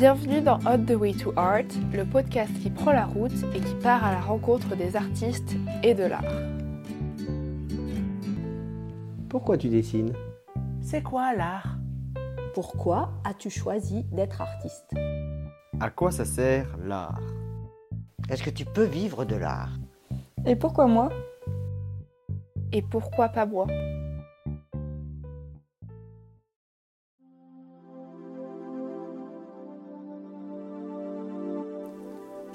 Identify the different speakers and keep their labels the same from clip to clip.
Speaker 1: Bienvenue dans On the Way to Art, le podcast qui prend la route et qui part à la rencontre des artistes et de l'art.
Speaker 2: Pourquoi tu dessines?
Speaker 3: C'est quoi l'art?
Speaker 4: Pourquoi as-tu choisi d'être artiste?
Speaker 5: À quoi ça sert l'art?
Speaker 3: Est-ce que tu peux vivre de l'art?
Speaker 6: Et pourquoi moi?
Speaker 1: Et pourquoi pas moi?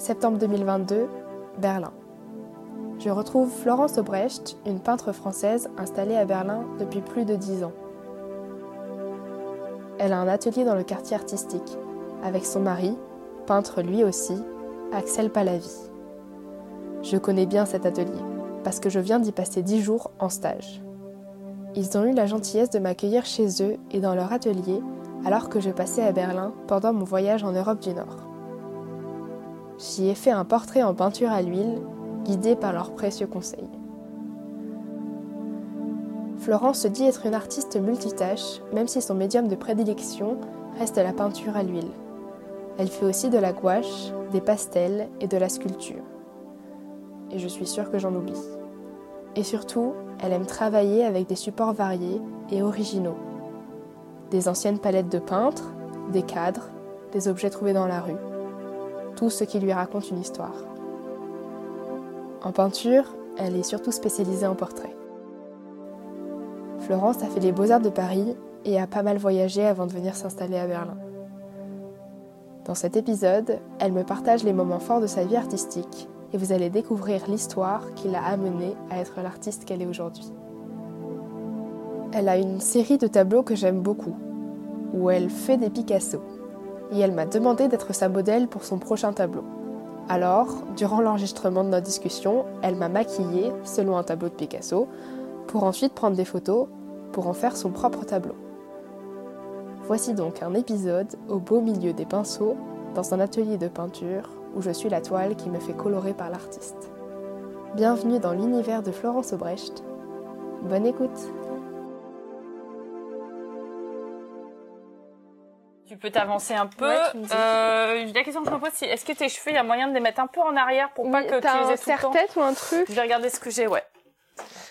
Speaker 1: Septembre 2022, Berlin. Je retrouve Florence Obrecht, une peintre française installée à Berlin depuis plus de dix ans. Elle a un atelier dans le quartier artistique, avec son mari, peintre lui aussi, Axel Palavi. Je connais bien cet atelier, parce que je viens d'y passer dix jours en stage. Ils ont eu la gentillesse de m'accueillir chez eux et dans leur atelier, alors que je passais à Berlin pendant mon voyage en Europe du Nord. J'y ai fait un portrait en peinture à l'huile, guidé par leurs précieux conseils. Florence se dit être une artiste multitâche, même si son médium de prédilection reste la peinture à l'huile. Elle fait aussi de la gouache, des pastels et de la sculpture. Et je suis sûre que j'en oublie. Et surtout, elle aime travailler avec des supports variés et originaux. Des anciennes palettes de peintre, des cadres, des objets trouvés dans la rue tout ce qui lui raconte une histoire. En peinture, elle est surtout spécialisée en portrait. Florence a fait les beaux-arts de Paris et a pas mal voyagé avant de venir s'installer à Berlin. Dans cet épisode, elle me partage les moments forts de sa vie artistique et vous allez découvrir l'histoire qui l'a amenée à être l'artiste qu'elle est aujourd'hui. Elle a une série de tableaux que j'aime beaucoup, où elle fait des Picasso et elle m'a demandé d'être sa modèle pour son prochain tableau. Alors, durant l'enregistrement de notre discussion, elle m'a maquillée selon un tableau de Picasso, pour ensuite prendre des photos pour en faire son propre tableau. Voici donc un épisode au beau milieu des pinceaux, dans un atelier de peinture où je suis la toile qui me fait colorer par l'artiste. Bienvenue dans l'univers de Florence Obrecht. Bonne écoute
Speaker 7: Tu peux t'avancer un peu.
Speaker 1: Ouais, tu me dis.
Speaker 7: Euh, la question que je me pose, c'est est-ce que tes cheveux, il y a moyen de les mettre un peu en arrière pour pas que tu les aies tout le temps
Speaker 1: serre-tête ou un truc
Speaker 7: Je vais regarder ce que j'ai, ouais.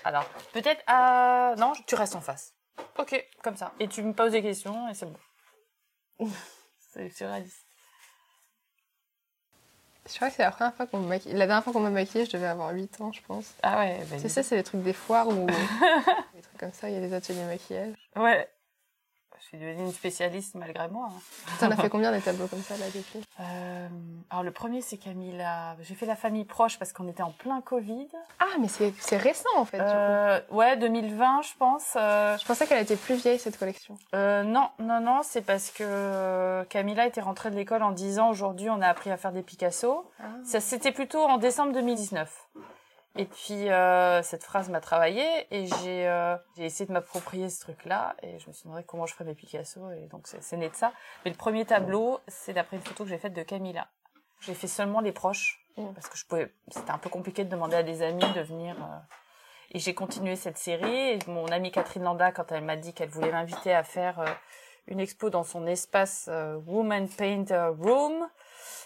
Speaker 7: Alors, peut-être à... Non, tu restes en face. Ok, comme ça. Et tu me poses des questions et c'est bon. c'est surréaliste.
Speaker 1: Je crois que c'est la première fois qu'on me maquille. La dernière fois qu'on m'a maquillée, je devais avoir 8 ans, je pense.
Speaker 7: Ah ouais, vas-y.
Speaker 1: Tu sais, c'est les trucs des foires ou des trucs comme ça, il y a des ateliers maquillage.
Speaker 7: Ouais. Je suis devenue une spécialiste malgré moi. hein.
Speaker 1: T'en as fait combien des tableaux comme ça là depuis
Speaker 7: Euh, alors le premier, c'est Camilla. J'ai fait la famille proche parce qu'on était en plein Covid.
Speaker 1: Ah, mais c'est récent en fait. du coup.
Speaker 7: Euh, ouais, 2020, je pense. Euh,
Speaker 1: Je pensais qu'elle était plus vieille cette collection.
Speaker 7: Euh, non, non, non, c'est parce que Camilla était rentrée de l'école en disant aujourd'hui on a appris à faire des Picasso. Ça c'était plutôt en décembre 2019. Et puis euh, cette phrase m'a travaillé et j'ai euh, j'ai essayé de m'approprier ce truc-là et je me suis demandé comment je ferais mes Picasso et donc c'est né de ça. Mais le premier tableau, c'est d'après une photo que j'ai faite de Camilla. J'ai fait seulement les proches
Speaker 1: Mm.
Speaker 7: parce que je pouvais c'était un peu compliqué de demander à des amis de venir euh, et j'ai continué cette série. Et mon amie Catherine Landa, quand elle m'a dit qu'elle voulait m'inviter à faire euh, une expo dans son espace euh, Woman Painter Room,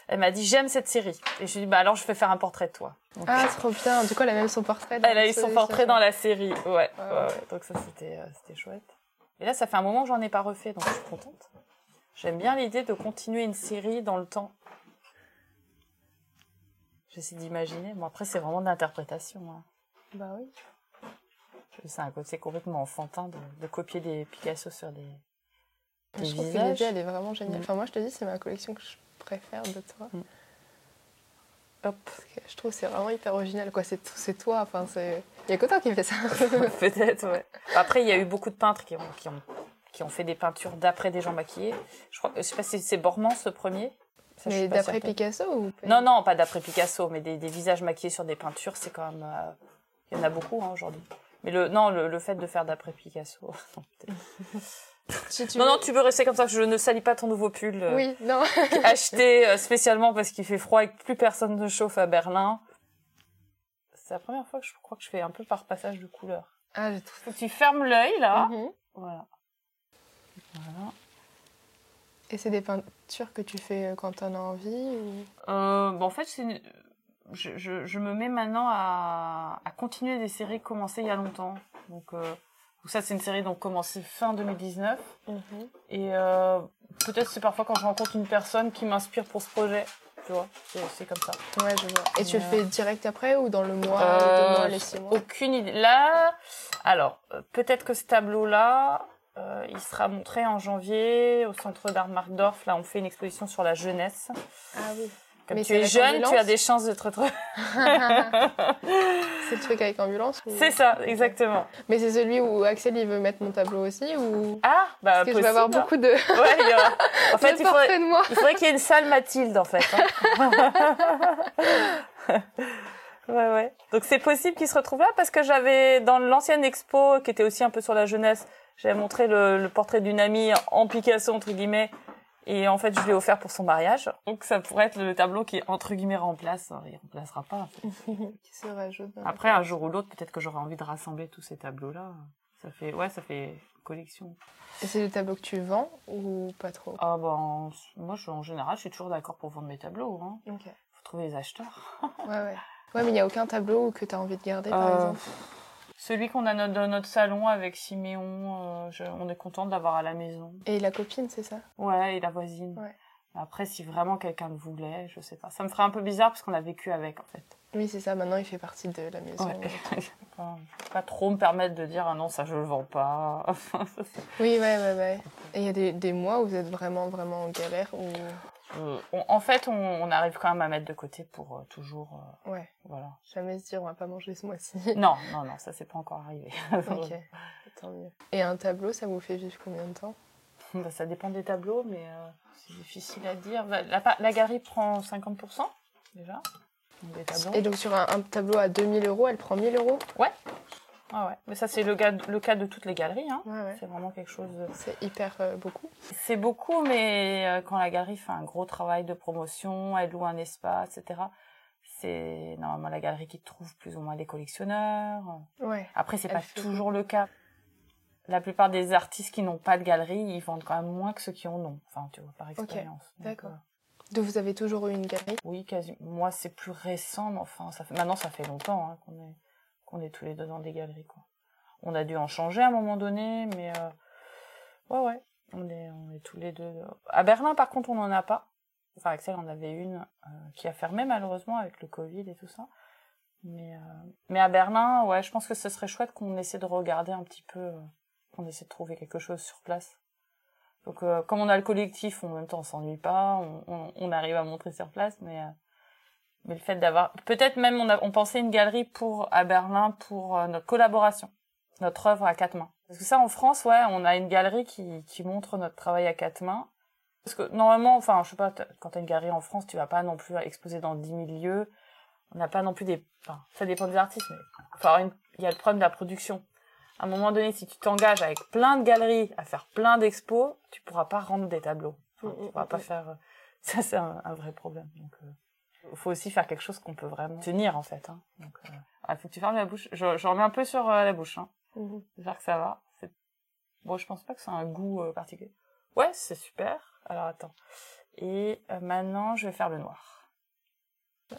Speaker 7: elle m'a dit j'aime cette série. Et je lui ai dit bah alors je vais faire un portrait de toi. Donc,
Speaker 1: Ah, trop bien. Du coup, elle a même son portrait. dans
Speaker 7: elle a eu son portrait dans la série. Ouais, ouais,
Speaker 1: ouais.
Speaker 7: ouais. Donc ça c'était euh, c'était chouette. Et là ça fait un moment que j'en ai pas refait, donc je suis contente. J'aime bien l'idée de continuer une série dans le temps. J'essaie d'imaginer. Bon après c'est vraiment de l'interprétation. hein.
Speaker 1: Bah oui.
Speaker 7: C'est un côté complètement enfantin de, de copier des Picasso sur des,
Speaker 1: Je trouve que l'idée, elle est vraiment géniale.
Speaker 7: Mm.
Speaker 1: Enfin, moi, je te dis, c'est ma collection que je préfère de toi.
Speaker 7: Mm.
Speaker 1: Hop. Je trouve c'est vraiment hyper original. Quoi. C'est, c'est toi. Enfin, c'est... Il y a que toi qui fait ça.
Speaker 7: Peut-être, ouais. Après, il y a eu beaucoup de peintres qui ont, qui ont, qui ont fait des peintures d'après des gens maquillés. Je crois, je sais pas si c'est Bormans ce premier. Ça,
Speaker 1: mais d'après. Picasso ou
Speaker 7: Non, non, pas d'après Picasso, mais des, des visages maquillés sur des peintures, c'est quand même. euh, Il y en a beaucoup hein, aujourd'hui. Mais le, non, le, le fait de faire d'après Picasso.
Speaker 1: Si tu
Speaker 7: non,
Speaker 1: veux-
Speaker 7: non, tu peux rester comme ça. Je ne salis pas ton nouveau pull. euh,
Speaker 1: Oui, non.
Speaker 7: acheté euh, spécialement parce qu'il fait froid et que plus personne ne chauffe à Berlin. C'est la première fois que je crois que je fais un peu par passage de couleur.
Speaker 1: Ah, j'ai trouvé.
Speaker 7: Faut que tu fermes l'œil là.
Speaker 1: Mhm.
Speaker 7: Voilà. Voilà.
Speaker 1: Et c'est des peintures que tu fais euh, quand t'en as envie ou...
Speaker 7: Euh, bon, en fait, c'est une- je, je, je me mets maintenant à, à continuer des séries commencées il y a longtemps. Donc, euh, donc ça, c'est une série donc commencée fin 2019. Et euh, peut-être c'est parfois quand je rencontre une personne qui m'inspire pour ce projet. Tu vois, c'est comme ça.
Speaker 1: Ouais, je vois. Et tu le
Speaker 7: Ouais.
Speaker 1: fais direct après ou dans le mois,
Speaker 7: Euh,
Speaker 1: deux mois, les six mois?
Speaker 7: Aucune idée. Là, alors, euh, peut-être que ce tableau-là, euh, il sera montré en janvier au centre d'art Markdorf. Là, on fait une exposition sur la jeunesse.
Speaker 1: Ah oui.
Speaker 7: Comme
Speaker 1: Mais
Speaker 7: tu es jeune,
Speaker 1: ambulance
Speaker 7: tu as des chances de te retrouver.
Speaker 1: C'est le truc avec ambulance ou-
Speaker 7: C'est ça, exactement.
Speaker 1: Mais c'est celui où Axel il veut mettre mon tableau aussi ou
Speaker 7: Ah, bah,
Speaker 1: Parce que je vais avoir
Speaker 7: possible.
Speaker 1: beaucoup de,
Speaker 7: Ouais, il y aura- En fait, il faudrait,
Speaker 1: portraits de moi.
Speaker 7: il faudrait qu'il y ait une salle Mathilde, en fait. hein. ouais, ouais. Donc c'est possible qu'il se retrouve là parce que j'avais, dans l'ancienne expo, qui était aussi un peu sur la jeunesse, j'avais montré le, le portrait d'une amie en Picasso, entre guillemets. Et en fait, je lui ai offert pour son mariage. Donc ça pourrait être le tableau qui, entre guillemets, remplace. Il remplacera pas.
Speaker 1: qui se rajoute.
Speaker 7: Après, un jour ou l'autre, peut-être que j'aurai envie de rassembler tous ces tableaux-là. Ça fait, ouais, ça fait collection.
Speaker 1: Et c'est des tableaux que tu vends ou pas trop?
Speaker 7: Ah ben, moi, je, en général, je suis toujours d'accord pour vendre mes tableaux. Hein.
Speaker 1: Ok.
Speaker 7: Faut trouver les acheteurs.
Speaker 1: Ouais, ouais. Ouais, mais il n'y a aucun tableau que tu as envie de garder, par
Speaker 7: Euh,
Speaker 1: exemple?
Speaker 7: Celui qu'on a dans notre salon avec Siméon, euh, je- on est content de l'avoir à la maison.
Speaker 1: Et la copine, c'est ça?
Speaker 7: Ouais, et la voisine.
Speaker 1: Ouais.
Speaker 7: Après, si vraiment quelqu'un le voulait, je sais pas. Ça me ferait un peu bizarre parce qu'on a vécu avec, en fait.
Speaker 1: Oui, c'est ça. Maintenant, il fait partie de la maison.
Speaker 7: Ouais. Peux pas trop me permettre de dire, ah non, ça, je le vends pas.
Speaker 1: Oui, ouais, ouais, ouais. Et il y a des, des mois où vous êtes vraiment, vraiment en galère ou...
Speaker 7: on- en fait, on, on arrive quand même à mettre de côté pour euh, toujours, euh,
Speaker 1: Ouais.
Speaker 7: voilà.
Speaker 1: Jamais se dire, on va pas manger ce mois-ci.
Speaker 7: Non, non, non, ça, c'est pas encore arrivé.
Speaker 1: ok. Tant mieux. Et un tableau, ça vous fait vivre combien de temps?
Speaker 7: Bah, ça dépend des tableaux, mais euh, c'est difficile à dire. Bah, La, la galerie prend 50% déjà. Donc, des tableaux.
Speaker 1: Et donc, sur un, un tableau à 2000 euros, elle prend 1000 euros?
Speaker 7: Ah ouais. Mais ça, c'est le, le cas de toutes les galeries. Hein.
Speaker 1: Ouais, ouais.
Speaker 7: C'est vraiment quelque chose. de-
Speaker 1: C'est hyper euh, beaucoup.
Speaker 7: C'est beaucoup, mais euh, quand la galerie fait un gros travail de promotion, elle loue un espace, etc. C'est normalement la galerie qui trouve plus ou moins des collectionneurs.
Speaker 1: Ouais.
Speaker 7: Après, c'est pas toujours le cas. La plupart des artistes qui n'ont pas de galerie, ils vendent quand même moins que ceux qui en ont. Enfin, tu vois, par expérience.
Speaker 1: D'accord.
Speaker 7: euh,
Speaker 1: Donc, vous avez toujours eu une galerie?
Speaker 7: Oui, quasi. Moi, c'est plus récent, mais enfin, ça fait... maintenant, ça fait longtemps hein, qu'on est... qu'on est tous les deux dans des galeries, quoi. On a dû en changer à un moment donné, mais euh... ouais, ouais, on est, on est tous les deux. À Berlin, par contre, on n'en a pas. Enfin, Axel en avait une euh, qui a fermé malheureusement avec le Covid et tout ça. Mais, euh... à Berlin, ouais, je pense que ce serait chouette qu'on essaie de regarder un petit peu, euh, qu'on essaie de trouver quelque chose sur place. Donc, euh, comme on a le collectif, en même temps, on s'ennuie pas, on, arrive à montrer sur place, mais euh, mais le fait d'avoir peut-être même on a on pensait une galerie pour à Berlin pour euh, notre collaboration notre œuvre à quatre mains. Parce que ça en France ouais on a une galerie qui qui montre notre travail à quatre mains. Parce que normalement enfin je sais pas quand t'as une galerie en France tu vas pas non plus exposer dans 10 000 lieux. On n'a pas non plus des enfin ça dépend des artistes mais enfin il y a le problème de la production. À un moment donné si tu t'engages avec plein de galeries à faire plein d'expos tu pourras pas rendre des tableaux. Enfin, tu pourras pas faire euh, ça c'est un, un vrai problème. Donc euh, faut aussi faire quelque chose qu'on peut vraiment tenir en fait. Hein. Donc, euh... ah, faut que tu fermes la bouche. Je, je remets un peu sur euh, la bouche. Hein. J'espère que ça va. C'est- Bon, je pense pas que c'est un goût euh, particulier. Ouais, c'est super. Alors attends. Et maintenant, je vais faire le noir.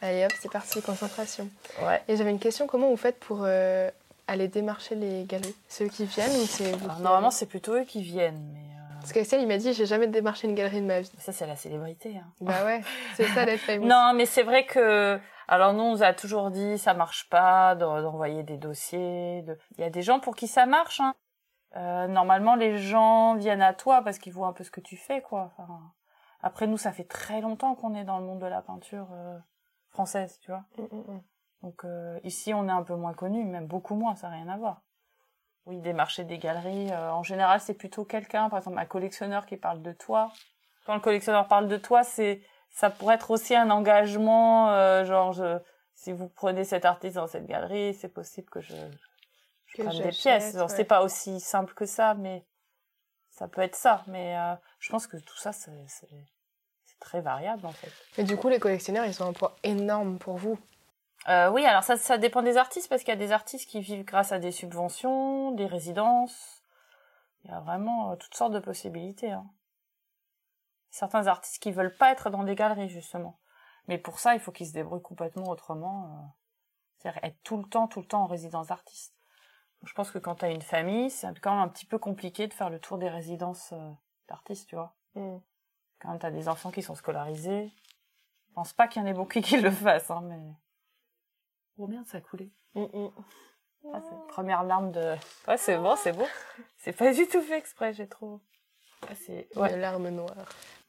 Speaker 1: Allez hop, c'est parti, concentration.
Speaker 7: Ouais.
Speaker 1: Et j'avais une question, comment vous faites pour aller démarcher les galeries? Ceux qui viennent ou c'est vous
Speaker 7: normalement, c'est plutôt eux qui viennent, mais
Speaker 1: Parce qu'Axel, il m'a dit, j'ai jamais démarché une galerie de ma vie.
Speaker 7: ça, c'est la célébrité. Hein.
Speaker 1: Bah ouais, c'est ça d'être famous.
Speaker 7: Non, mais c'est vrai que alors nous on nous a toujours dit ça marche pas d'en- d'envoyer des dossiers. de- Il y a des gens pour qui ça marche. Hein. Euh, normalement les gens viennent à toi parce qu'ils voient un peu ce que tu fais quoi. Enfin, après nous ça fait très longtemps qu'on est dans le monde de la peinture euh, française, tu vois.
Speaker 1: Mm, mm, mm.
Speaker 7: Donc euh, ici on est un peu moins connu, même beaucoup moins, ça n'a rien à voir. Oui, des marchés, des galeries, euh, en général c'est plutôt quelqu'un, par exemple un collectionneur qui parle de toi. Quand le collectionneur parle de toi, c'est ça pourrait être aussi un engagement, euh, genre je, si vous prenez cet artiste dans cette galerie, c'est possible que je, je
Speaker 1: Que
Speaker 7: prenne des pièces.
Speaker 1: Ouais.
Speaker 7: C'est pas aussi simple que ça, mais ça peut être ça. Mais euh, je pense que tout ça c'est très variable en fait.
Speaker 1: Mais du coup, les collectionneurs, ils ont un poids énorme pour vous.
Speaker 7: Euh, oui, alors ça, ça dépend des artistes parce qu'il y a des artistes qui vivent grâce à des subventions, des résidences. Il y a vraiment euh, toutes sortes de possibilités. Hein.
Speaker 8: Certains artistes qui veulent pas être dans des galeries justement. Mais pour ça, il faut qu'ils se débrouillent complètement autrement. euh, C'est-à-dire être tout le temps, tout le temps en résidence d'artiste. Je pense que quand tu as une famille, c'est quand même un petit peu compliqué de faire le tour des résidences d'artistes, tu vois.
Speaker 1: Mm.
Speaker 8: Quand tu as des enfants qui sont scolarisés, je pense pas qu'il y en ait beaucoup qui le fassent, hein, mais... Oh merde, ça a coulé.
Speaker 1: Mm, mm.
Speaker 8: Ah, première larme de... Ouais, c'est bon, c'est beau. C'est pas du tout fait exprès, j'ai trop... Ah, c'est...
Speaker 1: Une
Speaker 8: Ouais,
Speaker 1: larme noire.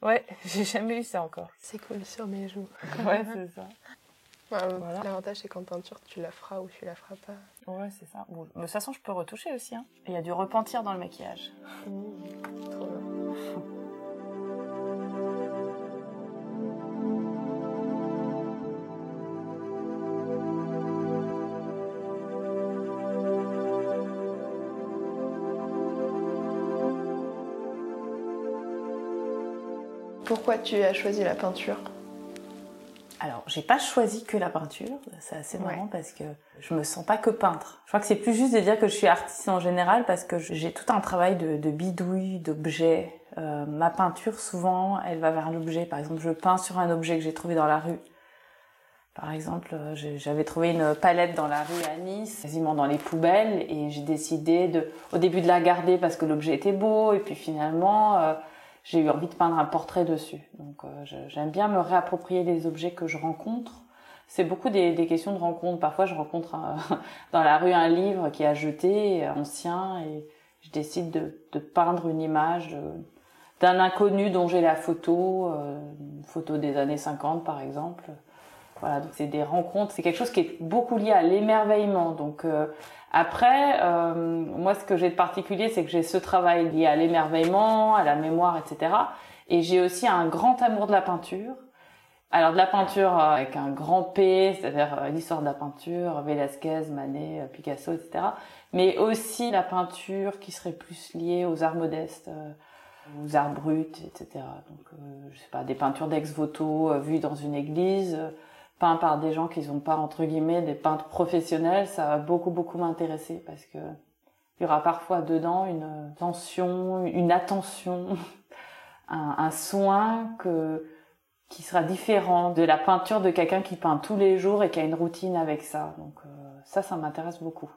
Speaker 8: ouais, j'ai jamais eu ça encore.
Speaker 1: C'est cool sur mes joues.
Speaker 8: Ouais, c'est ça.
Speaker 1: Ouais,
Speaker 8: Voilà.
Speaker 1: L'avantage, c'est qu'en peinture, tu la feras ou tu la feras pas.
Speaker 8: Ouais, c'est ça. Bon, de toute façon, je peux retoucher aussi. Hein. Il y a du repentir dans le maquillage.
Speaker 1: Mm. Pourquoi tu as choisi la peinture
Speaker 7: Alors, j'ai pas choisi que la peinture, c'est assez
Speaker 1: Ouais.
Speaker 7: marrant parce que je me sens pas que peintre. Je crois que c'est plus juste de dire que je suis artiste en général parce que j'ai tout un travail de, de bidouille, d'objet. Euh, ma peinture, souvent, elle va vers l'objet. Par exemple, je peins sur un objet que j'ai trouvé dans la rue. Par exemple, euh, j'avais trouvé une palette dans la rue à Nice, quasiment dans les poubelles, et j'ai décidé de, au début de la garder parce que l'objet était beau, et puis finalement, euh, j'ai eu envie de peindre un portrait dessus. Donc, euh, j'aime bien me réapproprier les objets que je rencontre. C'est beaucoup des, des questions de rencontre. Parfois, je rencontre euh, dans la rue un livre qui est à jeter, euh, ancien, et je décide de, de peindre une image euh, d'un inconnu dont j'ai la photo, une photo des années 50 par exemple. Voilà, donc c'est des rencontres, c'est quelque chose qui est beaucoup lié à l'émerveillement. Donc euh, après, euh, moi ce que j'ai de particulier, c'est que j'ai ce travail lié à l'émerveillement, à la mémoire, etc. Et j'ai aussi un grand amour de la peinture. Alors de la peinture avec un grand P, c'est-à-dire euh, l'histoire de la peinture, Velázquez, Manet, euh, Picasso, etc. Mais aussi la peinture qui serait plus liée aux arts modestes, euh, aux arts bruts, etc. Donc euh, je sais pas, des peintures d'ex-voto vues dans une église, peintes par des gens qui sont pas entre guillemets des peintres professionnels, ça va beaucoup beaucoup m'intéresser parce que il y aura parfois dedans une tension, une attention, un, soin que qui sera différent de la peinture de quelqu'un qui peint tous les jours et qui a une routine avec ça. Donc euh, ça, ça m'intéresse beaucoup.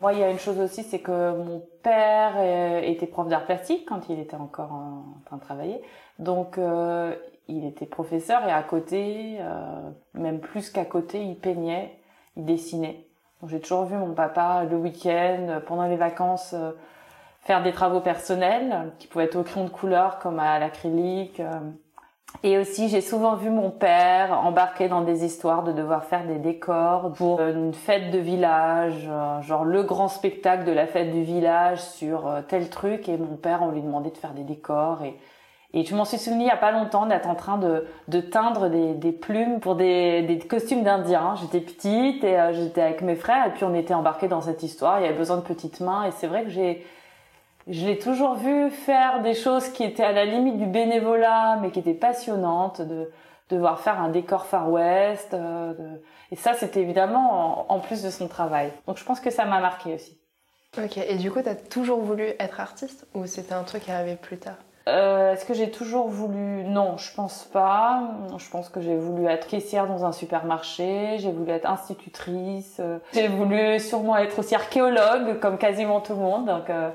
Speaker 7: Moi, il y a une chose aussi, c'est que mon père était prof d'art plastique quand il était encore en train de travailler. Donc, euh, il était professeur et à côté, euh, même plus qu'à côté, il peignait, il dessinait. J'ai toujours vu mon papa le week-end, euh, pendant les vacances, euh, faire des travaux personnels qui pouvaient être au crayon de couleur comme à l'acrylique. Et aussi, j'ai souvent vu mon père embarquer dans des histoires de devoir faire des décors pour une fête de village, genre le grand spectacle de la fête du village sur tel truc. Et mon père, on lui demandait de faire des décors. Et, et je m'en suis souvenu il y a pas longtemps d'être en train de, teindre des, plumes pour des, costumes d'indiens. J'étais petite et euh, j'étais avec mes frères et puis on était embarqués dans cette histoire. Il y avait besoin de petites mains et c'est vrai que j'ai je l'ai toujours vu faire des choses qui étaient à la limite du bénévolat, mais qui étaient passionnantes, de devoir faire un décor Far West. euh, Et ça, c'était évidemment en, en plus de son travail. Donc je pense que ça m'a marqué aussi.
Speaker 1: Ok, et du coup, t'as toujours voulu être artiste ou c'était un truc qui arrivait plus tard?
Speaker 7: Euh, Est-ce que j'ai toujours voulu? Non, je pense pas. Je pense que j'ai voulu être caissière dans un supermarché, j'ai voulu être institutrice, euh, j'ai voulu sûrement être aussi archéologue, comme quasiment tout le monde. Donc, euh,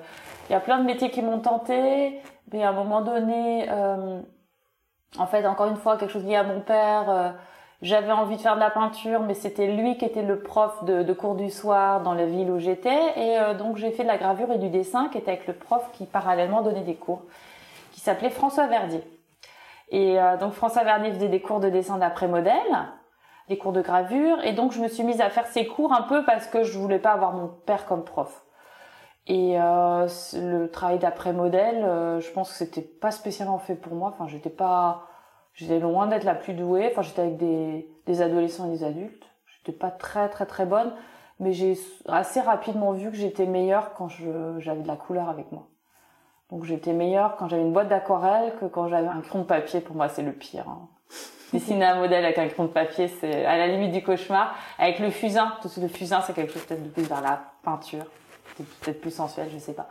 Speaker 7: il y a plein de métiers qui m'ont tenté, mais à un moment donné, euh, en fait, encore une fois, quelque chose lié à mon père. euh, j'avais envie de faire de la peinture, mais c'était lui qui était le prof de, de cours du soir dans la ville où j'étais, et donc j'ai fait de la gravure et du dessin, qui était avec le prof qui parallèlement donnait des cours qui s'appelait François Verdier. Et euh, donc François Verdier faisait des cours de dessin d'après modèle, des cours de gravure, et donc je me suis mise à faire ces cours un peu parce que je voulais pas avoir mon père comme prof. Et euh, le travail d'après modèle, euh, je pense que c'était pas spécialement fait pour moi. Enfin, j'étais pas, j'étais loin d'être la plus douée. Enfin, j'étais avec des, des adolescents et des adultes. J'étais pas très très très bonne, mais j'ai assez rapidement vu que j'étais meilleure quand j'avais de la couleur avec moi. Donc j'étais meilleure quand j'avais une boîte d'aquarelle que quand j'avais un crayon de papier. Pour moi, c'est le pire. hein. Dessiner un modèle avec un crayon de papier, c'est à la limite du cauchemar. Avec le fusain, tout le fusain, c'est quelque chose peut-être de plus vers la peinture. peut-être plus sensuel, je sais pas.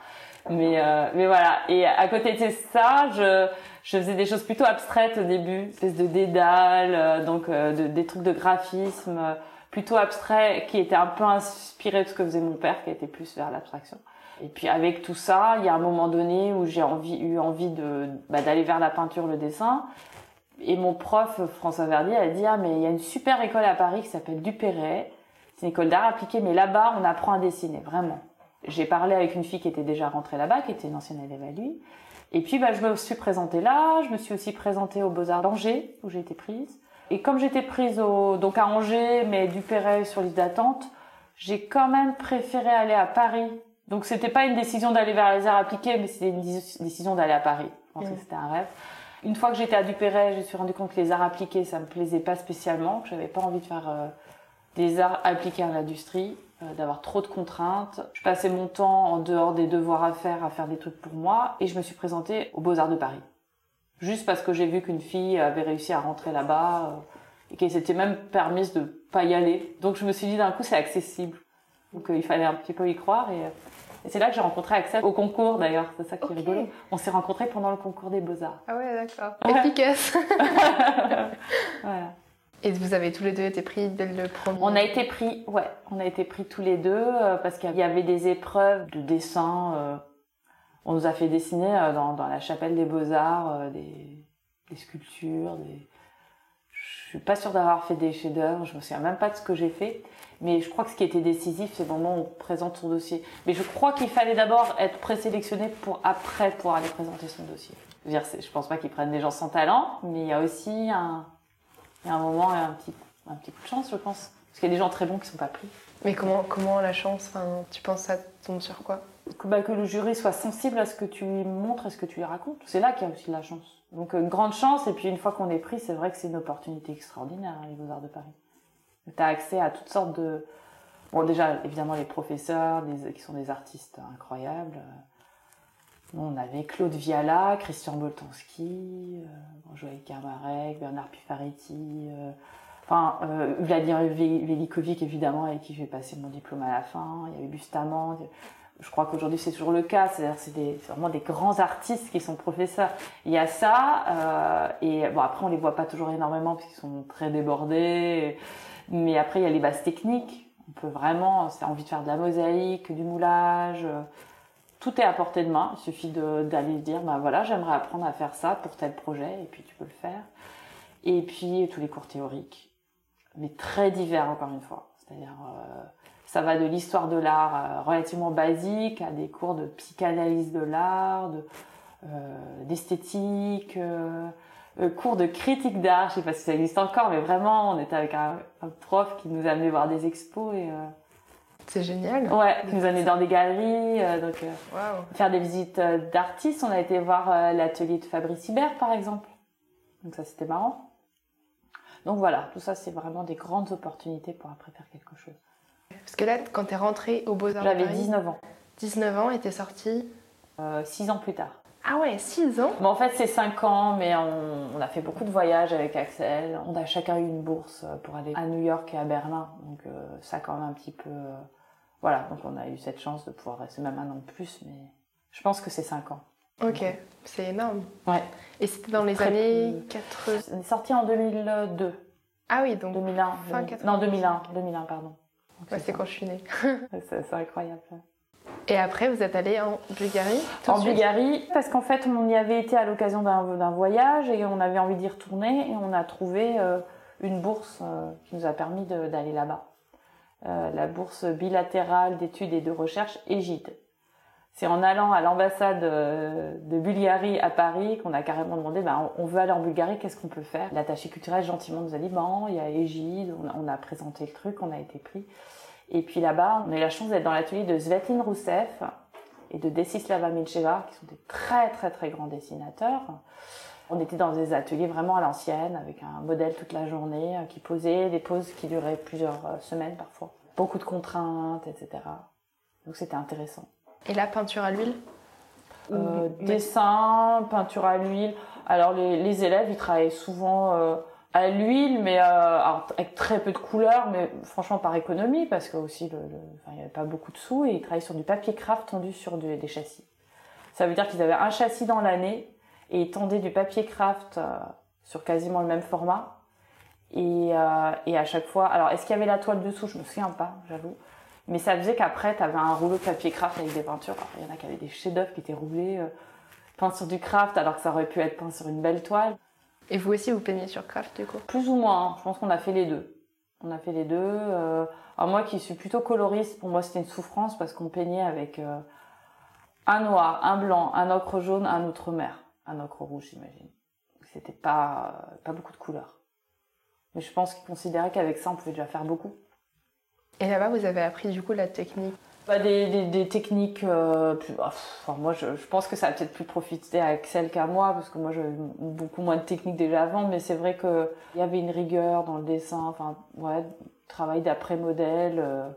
Speaker 7: Mais euh, mais voilà. Et à côté de ça, je je faisais des choses plutôt abstraites au début, espèce de dédale, euh, donc euh, de, des trucs de graphisme euh, plutôt abstraits qui étaient un peu inspirés de ce que faisait mon père, qui était plus vers l'abstraction. Et puis avec tout ça, il y a un moment donné où j'ai eu envie bah, d'aller vers la peinture, le dessin. Et mon prof François Verdier a dit ah mais il y a une super école à Paris qui s'appelle Dupéret. C'est une école d'art appliqué, mais là-bas on apprend à dessiner vraiment. J'ai parlé avec une fille qui était déjà rentrée là-bas, qui était une ancienne élève à lui. Et puis bah, je me suis présentée là, je me suis aussi présentée aux Beaux-Arts d'Angers, où j'ai été prise. Et comme j'étais prise au, donc à Angers, mais du Perret sur liste d'attente, j'ai quand même préféré aller à Paris. Donc c'était pas une décision d'aller vers les arts appliqués, mais c'était une décision d'aller à Paris. Je pensais que c'était un rêve. Une fois que j'étais à Dupéret, je me suis rendu compte que les arts appliqués, ça me plaisait pas spécialement, que j'avais pas envie de faire euh, des arts appliqués à l'industrie, euh, d'avoir trop de contraintes. Je passais mon temps en dehors des devoirs à faire, à faire des trucs pour moi, et je me suis présentée aux Beaux-Arts de Paris. Juste parce que j'ai vu qu'une fille avait réussi à rentrer là-bas, euh, et qu'elle s'était même permise de pas y aller. Donc je me suis dit d'un coup c'est accessible. Donc il fallait un petit peu y croire, et, et c'est là que j'ai rencontré Axel au concours d'ailleurs, c'est ça qui est rigolo. On s'est rencontrés pendant le concours des Beaux-Arts.
Speaker 1: Ah ouais, d'accord.
Speaker 7: Ouais.
Speaker 1: Efficace.
Speaker 7: voilà.
Speaker 1: Et vous avez tous les deux été pris dès le premier.
Speaker 7: On a été pris, ouais, on a été pris tous les deux euh, parce qu'il y avait des épreuves de dessin. euh, on nous a fait dessiner euh, dans, dans la chapelle des Beaux Arts euh, des, des sculptures. Des... Je suis pas sûre d'avoir fait des chefs-d'œuvre. Je me souviens même pas de ce que j'ai fait. Mais je crois que ce qui était décisif, c'est le moment où on présente son dossier. Mais je crois qu'il fallait d'abord être présélectionné pour après pouvoir aller présenter son dossier. Je veux dire, je pense pas qu'ils prennent des gens sans talent, mais il y a aussi un, il y a un moment et un petit, un petit coup de chance, je pense. Parce qu'il y a des gens très bons qui sont pas pris.
Speaker 1: Mais comment, comment la chance, enfin, tu penses ça tombe sur quoi?
Speaker 7: Que, bah, que le jury soit sensible à ce que tu lui montres et ce que tu lui racontes. C'est là qu'il y a aussi de la chance. Donc, euh, une grande chance. Et puis, une fois qu'on est pris, c'est vrai que c'est une opportunité extraordinaire, hein, les Beaux-Arts de Paris. Tu as accès à toutes sortes de. Bon, déjà, évidemment, les professeurs, qui sont des artistes incroyables. Nous, on avait Claude Viala, Christian Boltanski, euh, Joël Kermarek, Bernard Pifaretti, euh, enfin, euh, Vladimir Velikovic, évidemment, avec qui j'ai passé mon diplôme à la fin. Il y avait Bustamante. Je crois qu'aujourd'hui, c'est toujours le cas. C'est-à-dire, c'est vraiment des grands artistes qui sont professeurs. Il y a ça, et bon, après, on les voit pas toujours énormément parce qu'ils sont très débordés. Mais après, il y a les bases techniques. On peut vraiment, c'est envie de faire de la mosaïque, du moulage. euh, Tout est à portée de main. Il suffit d'aller dire, ben voilà, j'aimerais apprendre à faire ça pour tel projet, et puis tu peux le faire. Et puis, tous les cours théoriques. Mais très divers, encore une fois. C'est-à-dire, euh, ça va de l'histoire de l'art euh, relativement basique à des cours de psychanalyse de l'art, de, d'esthétique, cours de critique d'art, je sais pas si ça existe encore, mais vraiment, on était avec un, un prof qui nous amenait voir des expos et euh,
Speaker 1: C'est génial.
Speaker 7: ouais, qui nous amenait dans des galeries, euh, donc euh, faire des visites euh, d'artistes. On a été voir euh, l'atelier de Fabrice Hibert, par exemple. Donc ça, c'était marrant. Donc voilà, tout ça, c'est vraiment des grandes opportunités pour après faire quelque chose.
Speaker 1: Parce que là, quand t'es rentrée au Beaux-Arts
Speaker 7: J'avais
Speaker 1: Paris,
Speaker 7: 19 ans,
Speaker 1: 19 ans et t'es sortie.
Speaker 7: euh, 6 ans plus tard.
Speaker 1: Ah ouais, 6 ans?
Speaker 7: Mais en fait, c'est 5 ans, mais on, on a fait beaucoup de voyages avec Axel. On a chacun eu une bourse euh, pour aller à New York et à Berlin. Donc euh, ça, quand même, un petit peu... euh, voilà, donc on a eu cette chance de pouvoir rester même un an de plus, mais je pense que c'est 5 ans.
Speaker 1: Ok, c'est énorme.
Speaker 7: Ouais.
Speaker 1: Et c'était dans les années
Speaker 7: peu.
Speaker 1: 80.
Speaker 7: On est sorti en 2002.
Speaker 1: Ah oui, donc
Speaker 7: 2001.
Speaker 1: Fin
Speaker 7: 2000
Speaker 1: 90.
Speaker 7: Non, 2001. 2001, pardon. Donc,
Speaker 1: ouais,
Speaker 7: c'est
Speaker 1: quand je suis née.
Speaker 7: C'est incroyable.
Speaker 1: Et après, vous êtes allée en Bulgarie
Speaker 7: En Bulgarie, parce qu'en fait, on y avait été à l'occasion d'un voyage et on avait envie d'y retourner et on a trouvé euh, une bourse euh, qui nous a permis d'aller là-bas. Euh, la bourse bilatérale d'études et de recherche Égide. C'est en allant à l'ambassade de Bulgarie à Paris qu'on a carrément demandé, ben, on veut aller en Bulgarie, qu'est-ce qu'on peut faire? L'attaché culturel gentiment nous a dit, ben, il y a Égide, on a présenté le truc, on a été pris. Et puis là-bas, on a eu la chance d'être dans l'atelier de Svetlin Rousseff et de Desislava Milcheva, qui sont des très très très grands dessinateurs. On était dans des ateliers vraiment à l'ancienne, avec un modèle toute la journée, euh, qui posait des poses qui duraient plusieurs euh, semaines parfois. Beaucoup de contraintes, etc. Donc c'était intéressant.
Speaker 1: Et la peinture à l'huile?
Speaker 7: Euh, dessin, peinture à l'huile. Alors les, les élèves, ils travaillaient souvent euh, à l'huile, mais euh, avec très peu de couleurs, mais franchement par économie, parce que aussi il n'y avait pas beaucoup de sous, et ils travaillaient sur du papier craft tendu sur des châssis. Ça veut dire qu'ils avaient un châssis dans l'année et ils tendaient du papier craft euh, sur quasiment le même format. Et, euh, et à chaque fois, alors est-ce qu'il y avait la toile dessous? Je me souviens pas, j'avoue. Mais ça faisait qu'après, tu avais un rouleau de papier craft avec des peintures. il y en a qui avaient des chefs-d'œuvre qui étaient roulés, peints sur du craft, alors que ça aurait pu être peint sur une belle toile.
Speaker 1: Et vous aussi, vous peignez sur craft du coup
Speaker 7: Plus ou moins. Hein. Je pense qu'on a fait les deux. On a fait les deux. Euh, alors moi qui suis plutôt coloriste, pour moi c'était une souffrance parce qu'on peignait avec euh, un noir, un blanc, un ocre jaune, un outre-mer, un ocre rouge, j'imagine. C'était pas pas beaucoup de couleurs. Mais je pense qu'ils considéraient qu'avec ça on pouvait déjà faire beaucoup.
Speaker 1: Et là-bas, vous avez appris du coup la technique
Speaker 7: bah, des, techniques euh, ah, moi je, pense que ça a peut-être plus profité à Axel qu'à moi parce que moi j'ai beaucoup moins de techniques déjà avant mais c'est vrai que il y avait une rigueur dans le dessin enfin ouais travail d'après modèle euh.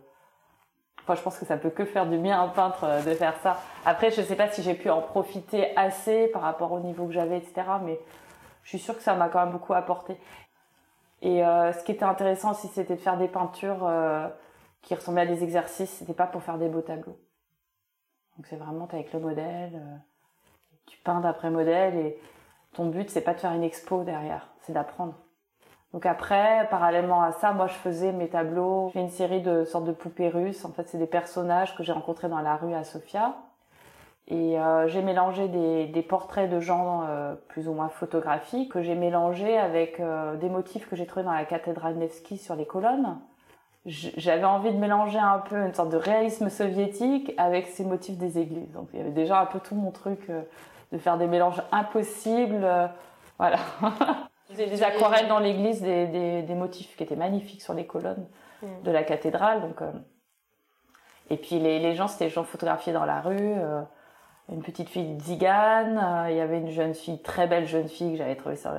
Speaker 7: enfin je pense que ça peut que faire du bien à un peintre euh, de faire ça après je sais pas si j'ai pu en profiter assez par rapport au niveau que j'avais etc mais je suis sûre que ça m'a quand même beaucoup apporté et ce qui était intéressant aussi c'était de faire des peintures qui ressemblaient à des exercices. C'était pas pour faire des beaux tableaux. Donc c'est vraiment avec le modèle, euh, tu peins d'après modèle et ton but c'est pas de faire une expo derrière, c'est d'apprendre. Donc après, parallèlement à ça, moi je faisais mes tableaux, j'ai une série de sortes de poupées russes. En fait, c'est des personnages que j'ai rencontrés dans la rue à Sofia. Et euh, j'ai mélangé des, portraits de gens euh, plus ou moins photographiques que j'ai mélangé avec des motifs que j'ai trouvés dans la cathédrale Nevsky sur les colonnes j'avais envie de mélanger un peu une sorte de réalisme soviétique avec ces motifs des églises. Donc il y avait déjà un peu tout mon truc euh, de faire des mélanges impossibles. Euh, voilà. J'ai des aquarelles dans l'église, des, des, des, motifs qui étaient magnifiques sur les colonnes mm. de la cathédrale. Donc, euh, et puis les, les gens, c'était des gens photographiés dans la rue. une petite fille de Zigane. Il y avait une jeune fille, très belle jeune fille que j'avais trouvée sur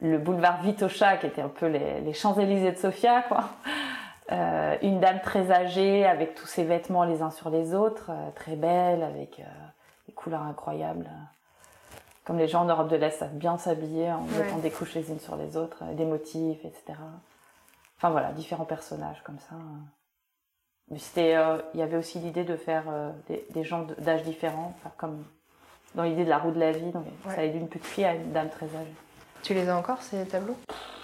Speaker 7: le, boulevard Vitocha, qui était un peu les, les Champs-Élysées de Sofia, quoi. Euh, une dame très âgée avec tous ses vêtements les uns sur les autres, euh, très belle, avec euh, des couleurs incroyables. Comme les gens en Europe de l'Est savent bien s'habiller en mettant des couches les unes sur les autres, des motifs, etc. Enfin voilà, différents personnages comme ça. Mais c'était, il y avait aussi l'idée de faire des, des, gens d'âge différents, comme dans l'idée de la roue de la vie. Donc ça allait d'une petite fille à une dame très âgée.
Speaker 1: Tu les as encore ces tableaux?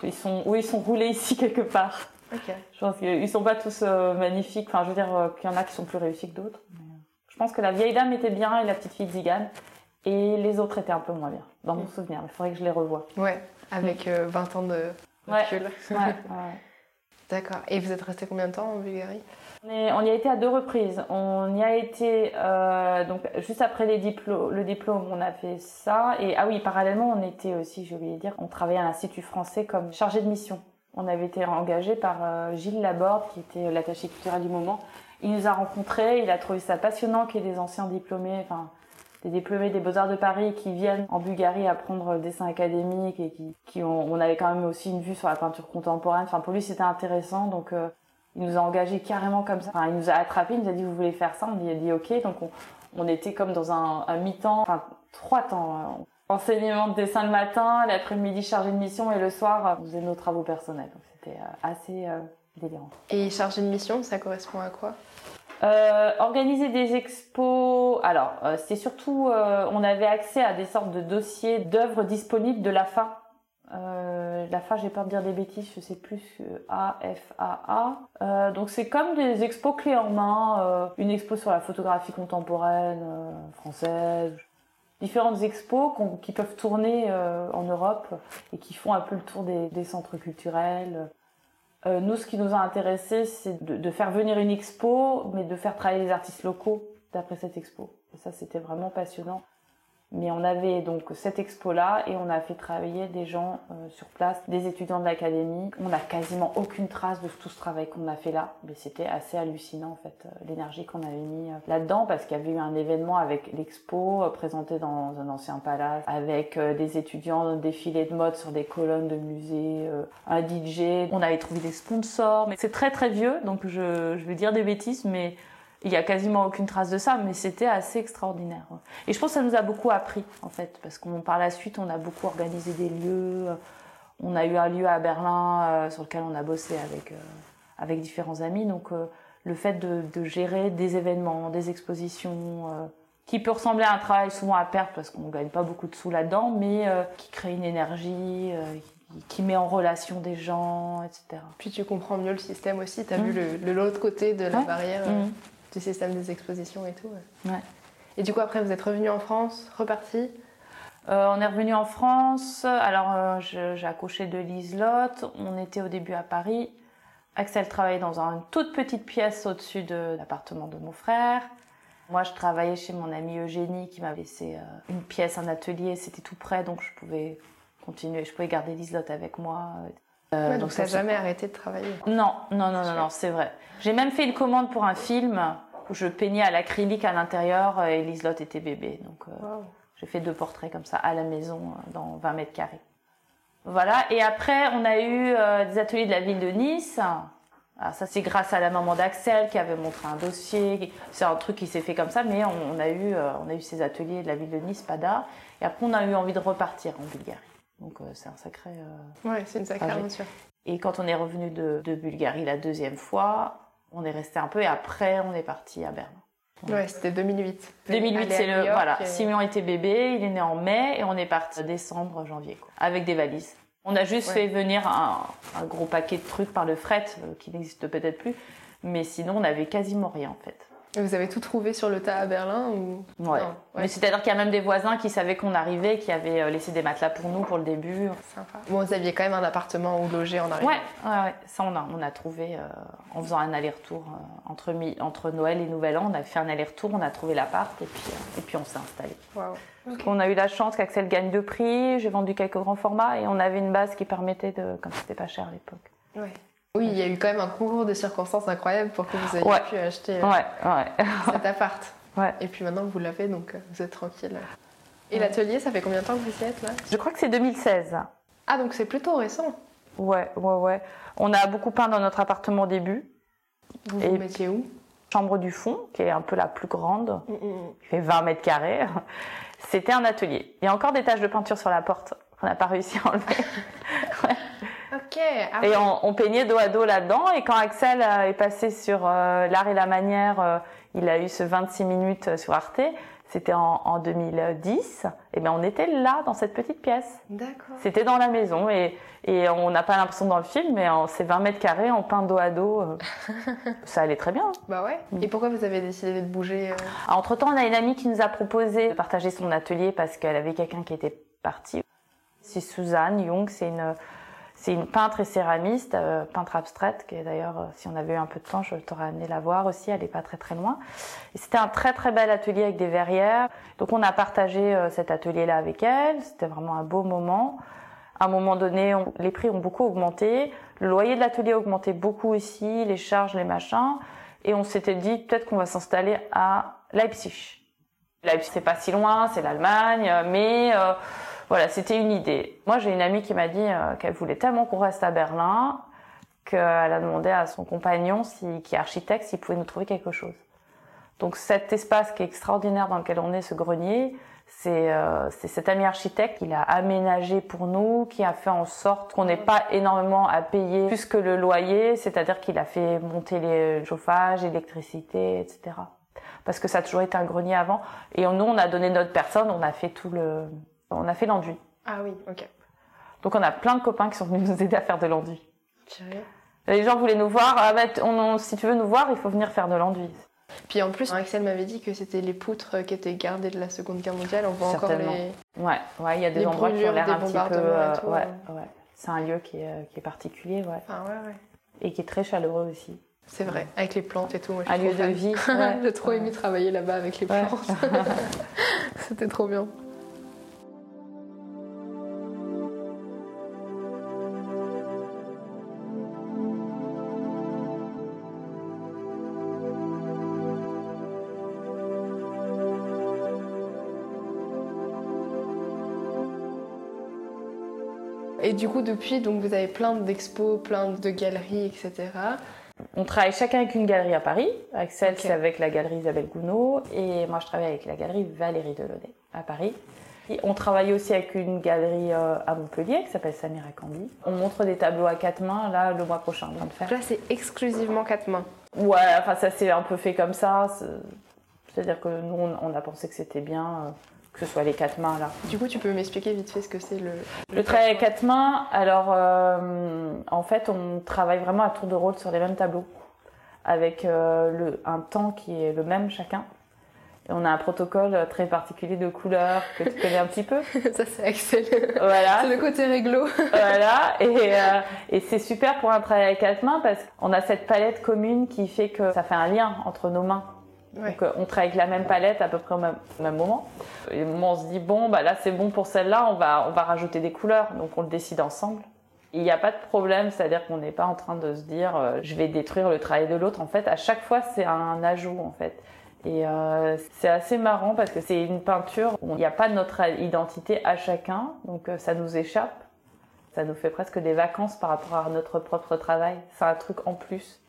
Speaker 7: Ils sont, oui, ils sont roulés ici quelque part. Je pense qu'ils sont pas tous euh, magnifiques. Enfin, je veux dire euh, qu'il y en a qui sont plus réussis que d'autres. Euh, je pense que la vieille dame était bien et la petite fille Zigane. Et les autres étaient un peu moins bien, dans mon mm. souvenir. Il faudrait que je les revoie.
Speaker 1: Ouais, avec 20 ans de recul. Ouais. ouais, D'accord. Et vous êtes resté combien de temps en Bulgarie?
Speaker 7: On, y a été à deux reprises. On y a été donc juste après les diplômes, le diplôme, on a fait ça. Et ah oui, parallèlement, on était aussi, j'ai oublié de dire, on travaillait à l'Institut français comme chargé de mission on avait été engagé par euh, Gilles Laborde, qui était l'attaché culturel du moment. Il nous a rencontrés, il a trouvé ça passionnant qu'il y ait des anciens diplômés, enfin des diplômés des Beaux-Arts de Paris qui viennent en Bulgarie apprendre le dessin académique et qui, ont, on avait quand même aussi une vue sur la peinture contemporaine. Enfin pour lui c'était intéressant, donc euh, il nous a engagés carrément comme ça. Enfin, il nous a attrapés, il nous a dit vous voulez faire ça, on lui a dit ok, donc on, était comme dans un, un mi-temps, enfin trois temps. Enseignement de dessin le matin, l'après-midi chargé de mission et le soir, on faisait nos travaux personnels. Donc c'était euh, assez euh, délirant.
Speaker 1: Et chargé de mission, ça correspond à quoi?
Speaker 7: Euh, organiser des expos. Alors, euh, c'était surtout, on avait accès à des sortes de dossiers d'œuvres disponibles de l'AFA. Euh, l'AFA, j'ai peur de dire des bêtises, je sais plus, A, F, A, A. donc c'est comme des expos clés en main, une expo sur la photographie contemporaine française, différentes expos qui peuvent tourner euh, en Europe et qui font un peu le tour des, centres culturels. Euh, nous, ce qui nous a intéressé, c'est de, de, faire venir une expo, mais de faire travailler les artistes locaux d'après cette expo. Et ça, c'était vraiment passionnant. Mais on avait donc cette expo-là et on a fait travailler des gens euh, sur place, des étudiants de l'académie. On n'a quasiment aucune trace de tout ce travail qu'on a fait là. Mais c'était assez hallucinant en fait, euh, l'énergie qu'on avait mis euh, là-dedans parce qu'il y avait eu un événement avec l'expo présenté dans un ancien palace avec des étudiants défilés de mode sur des colonnes de musées, un DJ. On avait trouvé des sponsors, mais c'est très très vieux donc je, je vais dire des bêtises mais il y a quasiment aucune trace de ça, mais c'était assez extraordinaire. Et je pense que ça nous a beaucoup appris, en fait, parce qu'on par la suite, on a beaucoup organisé des lieux, On a eu un lieu à Berlin euh, sur lequel on a bossé avec, euh, avec différents amis. Donc euh, le fait de, de gérer des événements, des expositions, qui peut ressembler à un travail souvent à perte parce qu'on ne gagne pas beaucoup de sous là-dedans, mais qui crée une énergie, qui, met en relation des gens, etc.
Speaker 1: Puis tu comprends mieux le système aussi. Tu as
Speaker 7: Mm.
Speaker 1: vu l'autre côté de la
Speaker 7: Ouais.
Speaker 1: barrière
Speaker 7: Mhm.
Speaker 1: Du système des expositions et tout. ouais.
Speaker 7: Ouais.
Speaker 1: Et du coup, après, vous êtes revenu en France, reparti?
Speaker 7: Euh, on est revenu en France. Alors, euh, j'ai accouché de Liselotte. On était au début à Paris. Axel travaillait dans une toute petite pièce au-dessus de l'appartement de mon frère. Moi, je travaillais chez mon amie Eugénie qui m'avait laissé euh, une pièce, un atelier. C'était tout près, donc je pouvais continuer. Je pouvais garder Liselotte avec moi. Euh,
Speaker 1: Ouais, donc,
Speaker 7: ça,
Speaker 1: t'as
Speaker 7: c'est-
Speaker 1: jamais arrêté de travailler.
Speaker 7: non, non, non, non, non, c'est vrai. J'ai même fait une commande pour un film où je peignais à l'acrylique à l'intérieur euh, et Liselotte était bébé. Donc, euh,
Speaker 1: Wow.
Speaker 7: j'ai fait deux portraits comme ça à la maison euh, dans 20 mètres carrés. Voilà. Et après, on a eu des ateliers de la ville de Nice. Alors ça, c'est grâce à la maman d'Axel qui avait montré un dossier. C'est un truc qui s'est fait comme ça, mais on, a eu, on a eu ces ateliers de la ville de Nice, Pada. Et après, on a eu envie de repartir en Bulgarie. Donc, c'est un sacré.
Speaker 1: Ouais, c'est une sacrée
Speaker 7: Ah,
Speaker 1: aventure.
Speaker 7: et quand on est revenu de, de Bulgarie la deuxième fois, on est resté un peu et après on est parti à Berlin.
Speaker 1: Ouais, c'était 2008.
Speaker 7: 2008
Speaker 1: Aller à
Speaker 7: c'est le voilà,
Speaker 1: et-
Speaker 7: Simeon était bébé, il est né en mai et on est parti décembre janvier quoi, avec des valises. On a juste
Speaker 1: Ouais.
Speaker 7: fait venir un, un gros paquet de trucs par le fret euh, qui n'existe peut-être plus, mais sinon on avait quasiment rien en fait.
Speaker 1: Vous avez tout trouvé sur le tas à Berlin ou?
Speaker 7: Ouais.
Speaker 1: Non, ouais.
Speaker 7: Mais c'est-à-dire qu'il y a même des voisins qui savaient qu'on arrivait, qui avaient euh, laissé des matelas pour nous pour le début.
Speaker 1: Sympa. Bon, vous aviez quand même un appartement où loger en arrivant.
Speaker 7: Ouais, ouais, ouais. Ça, on a, on a trouvé euh, en faisant un aller-retour euh, entre, Noël et Nouvel An. On a fait un aller-retour, on a trouvé l'appart et puis, euh, et puis on s'est installé.
Speaker 1: Waouh.
Speaker 7: On a eu la chance qu'Axel gagne de prix. J'ai vendu quelques grands formats et on avait une base qui permettait de, comme c'était pas cher à l'époque.
Speaker 1: Ouais. Oui, il y a eu quand même un concours de circonstances incroyables pour que vous ayez
Speaker 7: Ouais.
Speaker 1: pu acheter euh,
Speaker 7: Ouais, ouais.
Speaker 1: cet appart. Et puis maintenant, vous l'avez, donc euh, vous êtes tranquille. Et l'atelier, ça fait combien de temps que vous y êtes là?
Speaker 7: Je crois que c'est 2016.
Speaker 1: Ah, donc c'est plutôt récent.
Speaker 7: Ouais, ouais, ouais. On a beaucoup peint dans notre appartement au début.
Speaker 1: Vous
Speaker 7: Et-
Speaker 1: vous mettiez où?
Speaker 7: Chambre du fond, qui est un peu la plus grande.
Speaker 1: Mm, mm,
Speaker 7: qui fait 20 mètres carrés. C'était un atelier. Il y a encore des taches de peinture sur la porte qu'on n'a pas réussi à enlever.
Speaker 1: Ok. Ah,
Speaker 7: Et on, on peignait dos à dos là-dedans. Et quand Axel euh, est passé sur euh, l'art et la manière, euh, il a eu ce 26 minutes sur Arte. C'était en, en 2010. Et bien on était là, dans cette petite pièce.
Speaker 1: D'accord.
Speaker 7: C'était dans la maison. Et, et on n'a pas l'impression dans le film, mais en ces 20 mètres carrés, on peint dos à dos. euh, ça allait très bien.
Speaker 1: Bah ouais.
Speaker 7: Mm.
Speaker 1: Et pourquoi vous avez décidé de bouger euh?
Speaker 7: Entre temps, on a une amie qui nous a proposé de partager son atelier parce qu'elle avait quelqu'un qui était parti. C'est Suzanne Young, c'est une, c'est une peintre et céramiste, euh, peintre abstraite, qui est d'ailleurs, euh, si on avait eu un peu de temps, je t'aurais amené la voir aussi, elle n'est pas très très loin. C'était un très très bel atelier avec des verrières. Donc on a partagé euh, cet atelier-là avec elle, c'était vraiment un beau moment. À un moment donné, on- les prix ont beaucoup augmenté, le loyer de l'atelier a augmenté beaucoup aussi, les charges, les machins. Et on s'était dit peut-être qu'on va s'installer à Leipzig. Leipzig, c'est pas si loin, c'est l'Allemagne, mais voilà, c'était une idée. Moi, j'ai une amie qui m'a dit euh, qu'elle voulait tellement qu'on reste à Berlin qu'elle a demandé à son compagnon, qui est architecte, s'il pouvait nous trouver quelque chose. Donc cet espace qui est extraordinaire dans lequel on est, ce grenier, c'est euh, cet ami architecte qui l'a aménagé pour nous, qui a fait en sorte qu'on n'ait pas énormément à payer plus que le loyer, c'est-à-dire qu'il a fait monter les chauffages, l'électricité, etc. Parce que ça a toujours été un grenier avant. Et nous, on a donné notre personne, on a fait tout le, on a fait l'enduit.
Speaker 1: Ah oui, ok.
Speaker 7: Donc on a plein de copains qui sont venus nous aider à faire de l'enduit. Les gens voulaient nous voir, ah bah, on- on- si tu veux nous voir, il faut venir faire de l'enduit.
Speaker 1: Puis en plus, Axel m'avait dit que c'était les poutres qui étaient gardées de la Seconde Guerre mondiale. On voit encore
Speaker 7: Certainement.
Speaker 1: les.
Speaker 7: Ouais, ouais, il y a des
Speaker 1: Les
Speaker 7: endroits qui ont
Speaker 1: brûlures,
Speaker 7: l'air un petit peu, euh,
Speaker 1: tout,
Speaker 7: ouais,
Speaker 1: ouais.
Speaker 7: ouais. C'est un lieu qui est, euh, qui est particulier, ouais,
Speaker 1: Enfin, ouais, ouais.
Speaker 7: et qui est très chaleureux aussi.
Speaker 1: C'est vrai, avec les plantes et tout. moi,
Speaker 7: Un
Speaker 1: suis
Speaker 7: lieu
Speaker 1: trop
Speaker 7: de
Speaker 1: fan.
Speaker 7: vie. ouais.
Speaker 1: J'ai trop aimé travailler là-bas avec les
Speaker 7: Ouais.
Speaker 1: plantes. C'était trop bien. Du coup, depuis, donc vous avez plein d'expos, plein de galeries, etc.
Speaker 7: On travaille chacun avec une galerie à Paris. Axel,
Speaker 1: Ok.
Speaker 7: c'est avec la galerie Isabelle Gounod. Et moi, je travaille avec la galerie Valérie Delaunay à Paris. Et on travaille aussi avec une galerie euh, à Montpellier qui s'appelle Samira Candy. On montre des tableaux à quatre mains là le mois prochain. On va le faire.
Speaker 1: Là, c'est exclusivement quatre mains.
Speaker 7: Ouais, enfin ça s'est un peu fait comme ça. c'est- C'est-à-dire que nous on, on a pensé que c'était bien euh, que ce soit les quatre mains là.
Speaker 1: Du coup, tu peux m'expliquer vite fait ce que c'est le.
Speaker 7: Le travail à quatre mains, alors euh, en fait on travaille vraiment à tour de rôle sur les mêmes tableaux avec euh, le, un temps qui est le même chacun. Et on a un protocole très particulier de couleurs que tu connais un petit peu.
Speaker 1: Ça, c'est Axel.
Speaker 7: Voilà.
Speaker 1: c'est le côté réglo.
Speaker 7: voilà, et, euh, et c'est super pour un travail à quatre mains parce qu'on a cette palette commune qui fait que ça fait un lien entre nos mains. Donc euh, on travaille avec la même palette à peu près au même, moment. Et moment où on se dit bon bah là c'est bon pour celle-là, on va on va rajouter des couleurs, donc on le décide ensemble. Il n'y a pas de problème, c'est-à-dire qu'on n'est pas en train de se dire euh, je vais détruire le travail de l'autre. En fait, à chaque fois c'est un ajout en fait. Et euh, c'est assez marrant parce que c'est une peinture où il n'y a pas notre identité à chacun, donc ça nous échappe. Ça nous fait presque des vacances par rapport à notre propre travail. C'est un truc en plus.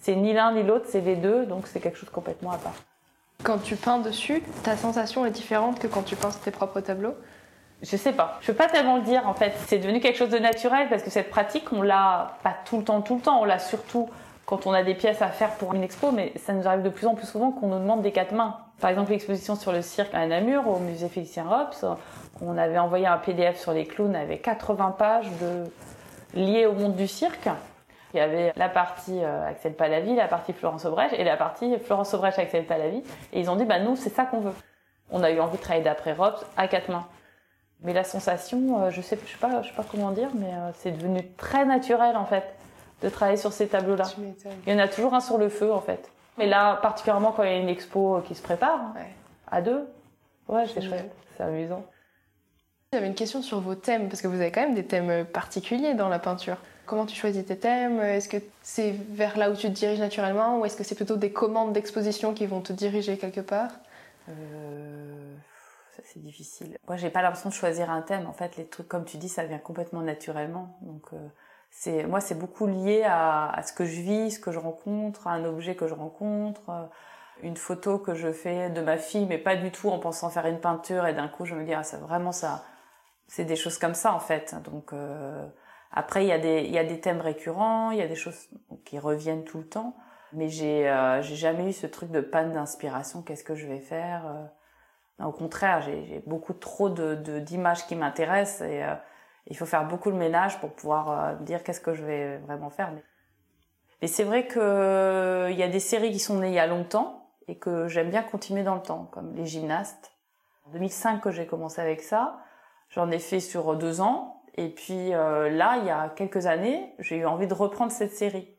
Speaker 7: C'est ni l'un ni l'autre, c'est les deux, donc c'est quelque chose de complètement à part.
Speaker 1: Quand tu peins dessus, ta sensation est différente que quand tu peins sur tes propres tableaux?
Speaker 7: Je sais pas. Je peux pas tellement le dire en fait. C'est devenu quelque chose de naturel parce que cette pratique, on l'a pas tout le temps, tout le temps. On l'a surtout quand on a des pièces à faire pour une expo, mais ça nous arrive de plus en plus souvent qu'on nous demande des quatre mains. Par exemple, l'exposition sur le cirque à Namur, au musée Félicien Rops, on avait envoyé un PDF sur les clowns avec 80 pages de... liées au monde du cirque. Il y avait la partie euh, Axel Palavi, la partie Florence Aubrèche et la partie Florence Aubrèche Axel Palavi. Et ils ont dit, bah nous, c'est ça qu'on veut. On a eu envie de travailler d'après Rops à quatre mains. Mais la sensation, euh, je sais, je sais pas, je sais pas comment dire, mais euh, c'est devenu très naturel en fait de travailler sur ces tableaux-là. Il y en a toujours un sur le feu en fait. Mais là, particulièrement quand il y a une expo qui se prépare, hein,
Speaker 1: Ouais.
Speaker 7: à deux, ouais, c'est chouette, c'est amusant.
Speaker 1: J'avais une question sur vos thèmes, parce que vous avez quand même des thèmes particuliers dans la peinture. Comment tu choisis tes thèmes Est-ce que c'est vers là où tu te diriges naturellement ou est-ce que c'est plutôt des commandes d'exposition qui vont te diriger quelque part?
Speaker 7: Euh, ça c'est difficile. Moi, j'ai pas l'impression de choisir un thème. En fait, les trucs, comme tu dis, ça vient complètement naturellement. Donc, euh, c'est moi, c'est beaucoup lié à, ce que je vis, ce que je rencontre, à un objet que je rencontre, euh, une photo que je fais de ma fille, mais pas du tout en pensant faire une peinture. Et d'un coup, je me dis, ah, ça vraiment ça. C'est des choses comme ça en fait. Donc euh, après, il y a des thèmes récurrents, il y a des choses qui reviennent tout le temps. Mais j'ai euh, jamais eu ce truc de panne d'inspiration. Qu'est-ce que je vais faire euh. Non, Au contraire, j'ai beaucoup trop de de- d'images qui m'intéressent et euh, il faut faire beaucoup de ménage pour pouvoir euh, dire qu'est-ce que je vais vraiment faire. Mais, c'est vrai que euh, il y a des séries qui sont nées il y a longtemps et que j'aime bien continuer dans le temps, comme les gymnastes. En 2005 que j'ai commencé avec ça, j'en ai fait sur deux ans. Et puis euh, là, il y a quelques années, j'ai eu envie de reprendre cette série.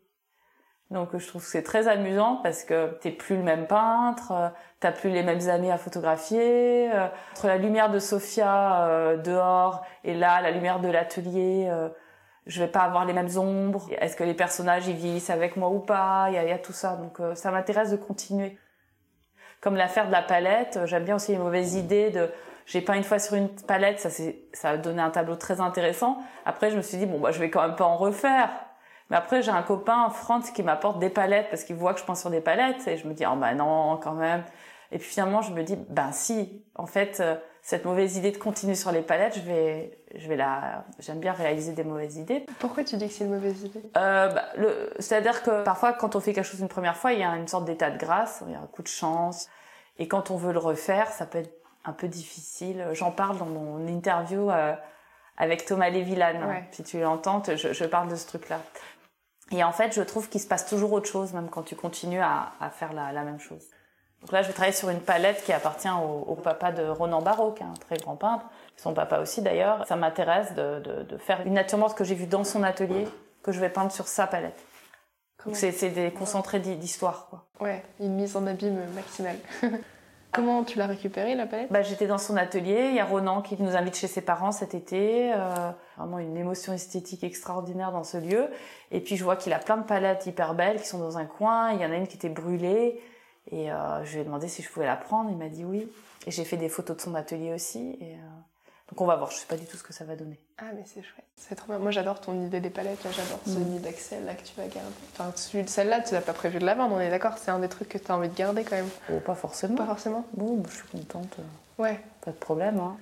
Speaker 7: Donc je trouve que c'est très amusant parce que t'es plus le même peintre, euh, t'as plus les mêmes amis à photographier. euh, entre la lumière de Sophia dehors et là la lumière de l'atelier, euh, je vais pas avoir les mêmes ombres. Est-ce que les personnages ils vieillissent avec moi ou pas? Il y a, tout ça. Donc ça m'intéresse de continuer. Comme l'affaire de la palette, j'aime bien aussi les mauvaises idées de j'ai peint une fois sur une palette, ça ça a donné un tableau très intéressant. Après je me suis dit bon bah je vais quand même pas en refaire. Mais après, j'ai un copain, Franz, qui m'apporte des palettes parce qu'il voit que je peins sur des palettes. Et je me dis, oh bah non, quand même. Et puis finalement, je me dis, ben si, en fait, euh, cette mauvaise idée de continuer sur les palettes, je vais, je vais la, j'aime bien réaliser des mauvaises idées.
Speaker 1: Pourquoi tu dis que c'est une mauvaise idée?
Speaker 7: Euh, bah, le, c'est-à-dire que parfois, quand on fait quelque chose une première fois, il y a une sorte d'état de grâce, il y a un coup de chance. Et quand on veut le refaire, ça peut être un peu difficile. J'en parle dans mon interview euh, avec Thomas Lévillane.
Speaker 1: Ouais.
Speaker 7: Si tu l'entends, te- je, je parle de ce truc-là. Et en fait, je trouve qu'il se passe toujours autre chose, même quand tu continues à, à faire la, la même chose. Donc là, je vais travailler sur une palette qui appartient au, au papa de Ronan Barrault, qui est un très grand peintre. Son papa aussi, d'ailleurs. Ça m'intéresse de, de, de faire une nature morte que j'ai vue dans son atelier, que je vais peindre sur sa palette.
Speaker 1: Comment
Speaker 7: Donc c'est des concentrés d'histoire, quoi.
Speaker 1: Ouais, une mise en abîme maximale. Comment tu l'as récupérée la palette?
Speaker 7: Bah, j'étais dans son atelier. Il y a Ronan qui nous invite chez ses parents cet été. Euh, vraiment une émotion esthétique extraordinaire dans ce lieu. Et puis je vois qu'il a plein de palettes hyper belles qui sont dans un coin. Il y en a une qui était brûlée. Et euh, je lui ai demandé si je pouvais la prendre. Il m'a dit oui. Et j'ai fait des photos de son atelier aussi. Euh, donc on va voir. Je sais pas du tout ce que ça va donner.
Speaker 1: Ah mais c'est chouette, c'est trop bien. Moi j'adore ton idée des palettes, là, j'adore
Speaker 7: Mm.
Speaker 1: celui d'Axel là que tu vas garder. Enfin celle-là, tu n'as pas prévu de la vendre, on est d'accord, c'est un des trucs que tu as envie de garder quand même.
Speaker 7: Oh, pas forcément.
Speaker 1: Pas forcément
Speaker 7: Bon, je suis contente.
Speaker 1: Ouais.
Speaker 7: Pas de problème. Hein.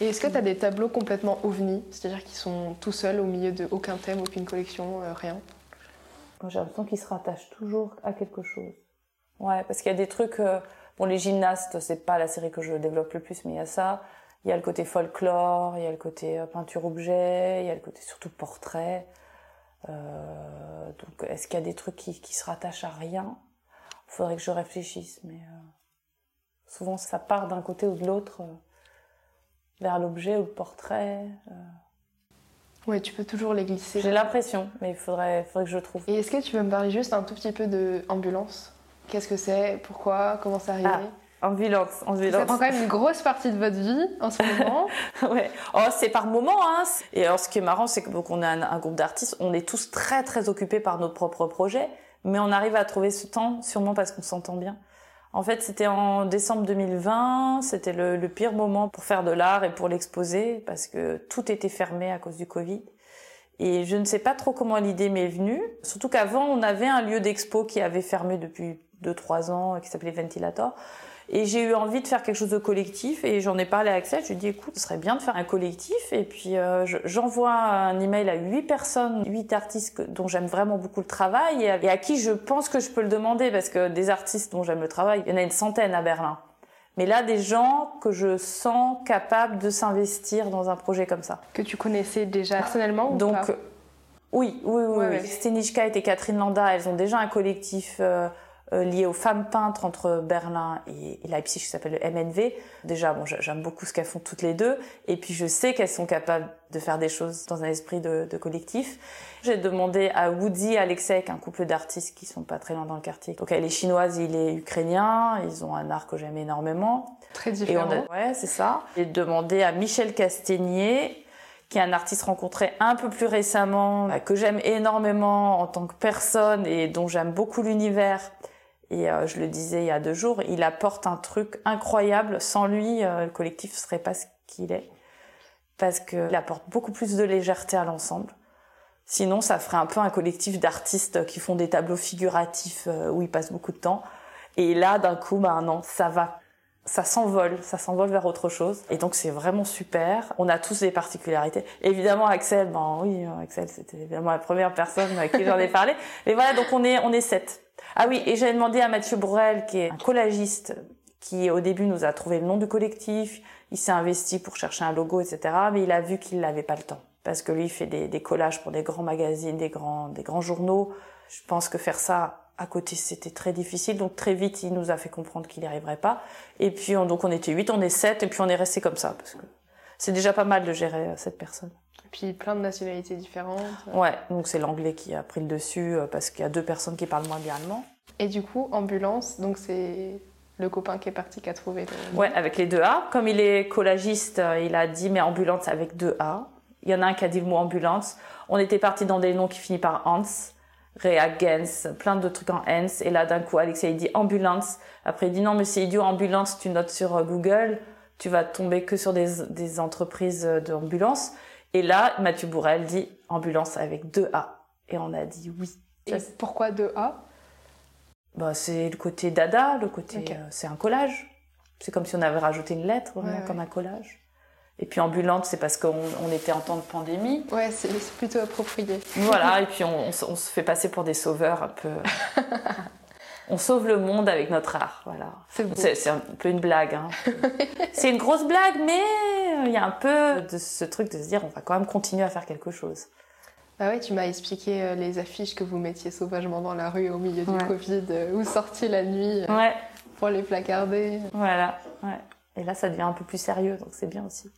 Speaker 1: Et est-ce que tu as des tableaux complètement ovnis, c'est-à-dire qui sont tout seuls au milieu de aucun thème, aucune collection, euh, rien?
Speaker 7: J'ai l'impression qu'ils se rattachent toujours à quelque chose. Ouais, parce qu'il y a des trucs. euh, bon, les gymnastes, c'est pas la série que je développe le plus, mais il y a ça. Il y a le côté folklore, il y a le côté euh, peinture-objet, il y a le côté surtout portrait. Euh, donc, est-ce qu'il y a des trucs qui, qui se rattachent à rien? Il faudrait que je réfléchisse, mais euh, souvent ça part d'un côté ou de l'autre, euh, vers l'objet ou le portrait.
Speaker 1: Ouais, tu peux toujours les glisser.
Speaker 7: J'ai l'impression, mais il faudrait, faudrait que je trouve.
Speaker 1: Et est-ce que tu peux me parler juste un tout petit peu de ambulance? Qu'est-ce que c'est? Pourquoi? Comment c'est arrivé
Speaker 7: Ambulance,
Speaker 1: Ça
Speaker 7: ambulance.
Speaker 1: prend quand même une grosse partie de votre vie en ce moment.
Speaker 7: ouais. Oh, c'est par moment. Hein. Et alors, ce qui est marrant, c'est que donc, on a un, un groupe d'artistes, on est tous très très occupés par nos propres projets, mais on arrive à trouver ce temps, sûrement parce qu'on s'entend bien. En fait, c'était en décembre 2020, c'était le, le pire moment pour faire de l'art et pour l'exposer, parce que tout était fermé à cause du Covid. Et je ne sais pas trop comment l'idée m'est venue, surtout qu'avant, on avait un lieu d'expo qui avait fermé depuis 2-3 ans, qui s'appelait Ventilator. Et j'ai eu envie de faire quelque chose de collectif et j'en ai parlé à Axel. Je lui ai dit, écoute, ce serait bien de faire un collectif. Et puis euh, je- j'envoie un email à huit personnes, huit artistes dont j'aime vraiment beaucoup le travail et à, qui je pense que je peux le demander parce que des artistes dont j'aime le travail, il y en a une centaine à Berlin. Mais là, des gens que je sens capables de s'investir dans un projet comme ça.
Speaker 1: que tu connaissais déjà personnellement ou
Speaker 7: Donc,
Speaker 1: pas?
Speaker 7: oui, oui, oui.
Speaker 1: Ouais,
Speaker 7: oui.
Speaker 1: ouais.
Speaker 7: Stenichka et Catherine Landa, elles ont déjà un collectif euh, lié aux femmes peintres entre Berlin et, et Leipzig qui s'appelle le MNV. Déjà, bon, j'a- j'aime beaucoup ce qu'elles font toutes les deux. Et puis, je sais qu'elles sont capables de faire des choses dans un esprit de, de collectif. J'ai demandé à Woody et Alexei, un couple d'artistes qui sont pas très loin dans le quartier. Donc, elle est chinoise, il est ukrainien. Ils ont un art que j'aime énormément.
Speaker 1: Très
Speaker 7: Et
Speaker 1: différent.
Speaker 7: on a, ouais, c'est ça. J'ai demandé à Michel Castegnier, qui est un artiste rencontré un peu plus récemment, euh, que j'aime énormément en tant que personne et dont j'aime beaucoup l'univers. Et euh, je le disais il y a deux jours, il apporte un truc incroyable. Sans lui, euh, le collectif ne serait pas ce qu'il est. Parce qu'il apporte beaucoup plus de légèreté à l'ensemble. Sinon, ça ferait un peu un collectif d'artistes qui font des tableaux figuratifs euh, où ils passent beaucoup de temps. Et là, d'un coup, bah non, ça va ça s'envole, ça s'envole vers autre chose. Et donc c'est vraiment super. On a tous des particularités. Évidemment Axel, ben oui, euh, Axel c'était évidemment la première personne à qui j'en ai parlé. Mais voilà, donc on est on est sept. Ah oui, et j'ai demandé à Mathieu Bourrel, qui est un collagiste, qui au début nous a trouvé le nom du collectif. Il s'est investi pour chercher un logo, etc. Mais il a vu qu'il n'avait pas le temps. Parce que lui, il fait des, des collages pour des grands magazines, des grands, des grands journaux. Je pense que faire ça à côté, c'était très difficile. Donc très vite, il nous a fait comprendre qu'il n'y arriverait pas. Et puis on- donc on était huit, on est sept, et puis on est resté comme ça parce que c'est déjà pas mal de gérer euh, cette personne.
Speaker 1: Et puis plein de nationalités différentes.
Speaker 7: Ouais, donc c'est l'anglais qui a pris le dessus euh, parce qu'il y a deux personnes qui parlent moins bien allemand.
Speaker 1: Et du coup, ambulance, donc c'est le copain qui est parti qui a trouvé le.
Speaker 7: Ouais, avec les deux A. Comme il est collagiste, euh, il a dit mais ambulance avec deux A. Il y en a un qui a dit le mot ambulance. On était parti dans des noms qui finissent par Hans, Reagens, plein de trucs en Hans. Et là, d'un coup, Alexei il dit ambulance. Après, il dit non, mais c'est idiot, ambulance, tu notes sur euh, Google, tu vas tomber que sur des, des entreprises d'ambulance. Et là, Mathieu Bourrel dit ambulance avec deux A. Et on a dit oui.
Speaker 1: Et pourquoi de A?
Speaker 7: Bah, c'est le côté dada, le côté, euh, c'est un collage. C'est comme si on avait rajouté une lettre, vraiment,
Speaker 1: Ouais, ouais.
Speaker 7: comme un collage. Et puis ambulante, c'est parce qu'on on était en temps de pandémie.
Speaker 1: Ouais, c'est plutôt approprié.
Speaker 7: Voilà, et puis on, on se- on se fait passer pour des sauveurs un peu. on sauve le monde avec notre art, voilà.
Speaker 1: C'est
Speaker 7: un peu une blague. Hein. c'est une grosse blague, mais il y a un peu de ce truc de se dire on va quand même continuer à faire quelque chose.
Speaker 1: Bah ouais, tu m'as expliqué euh, les affiches que vous mettiez sauvagement dans la rue au milieu du
Speaker 7: Ouais.
Speaker 1: Covid, euh, ou sorties la nuit euh,
Speaker 7: Ouais,
Speaker 1: pour les placarder.
Speaker 7: voilà. Ouais. Et là, ça devient un peu plus sérieux, donc c'est bien aussi.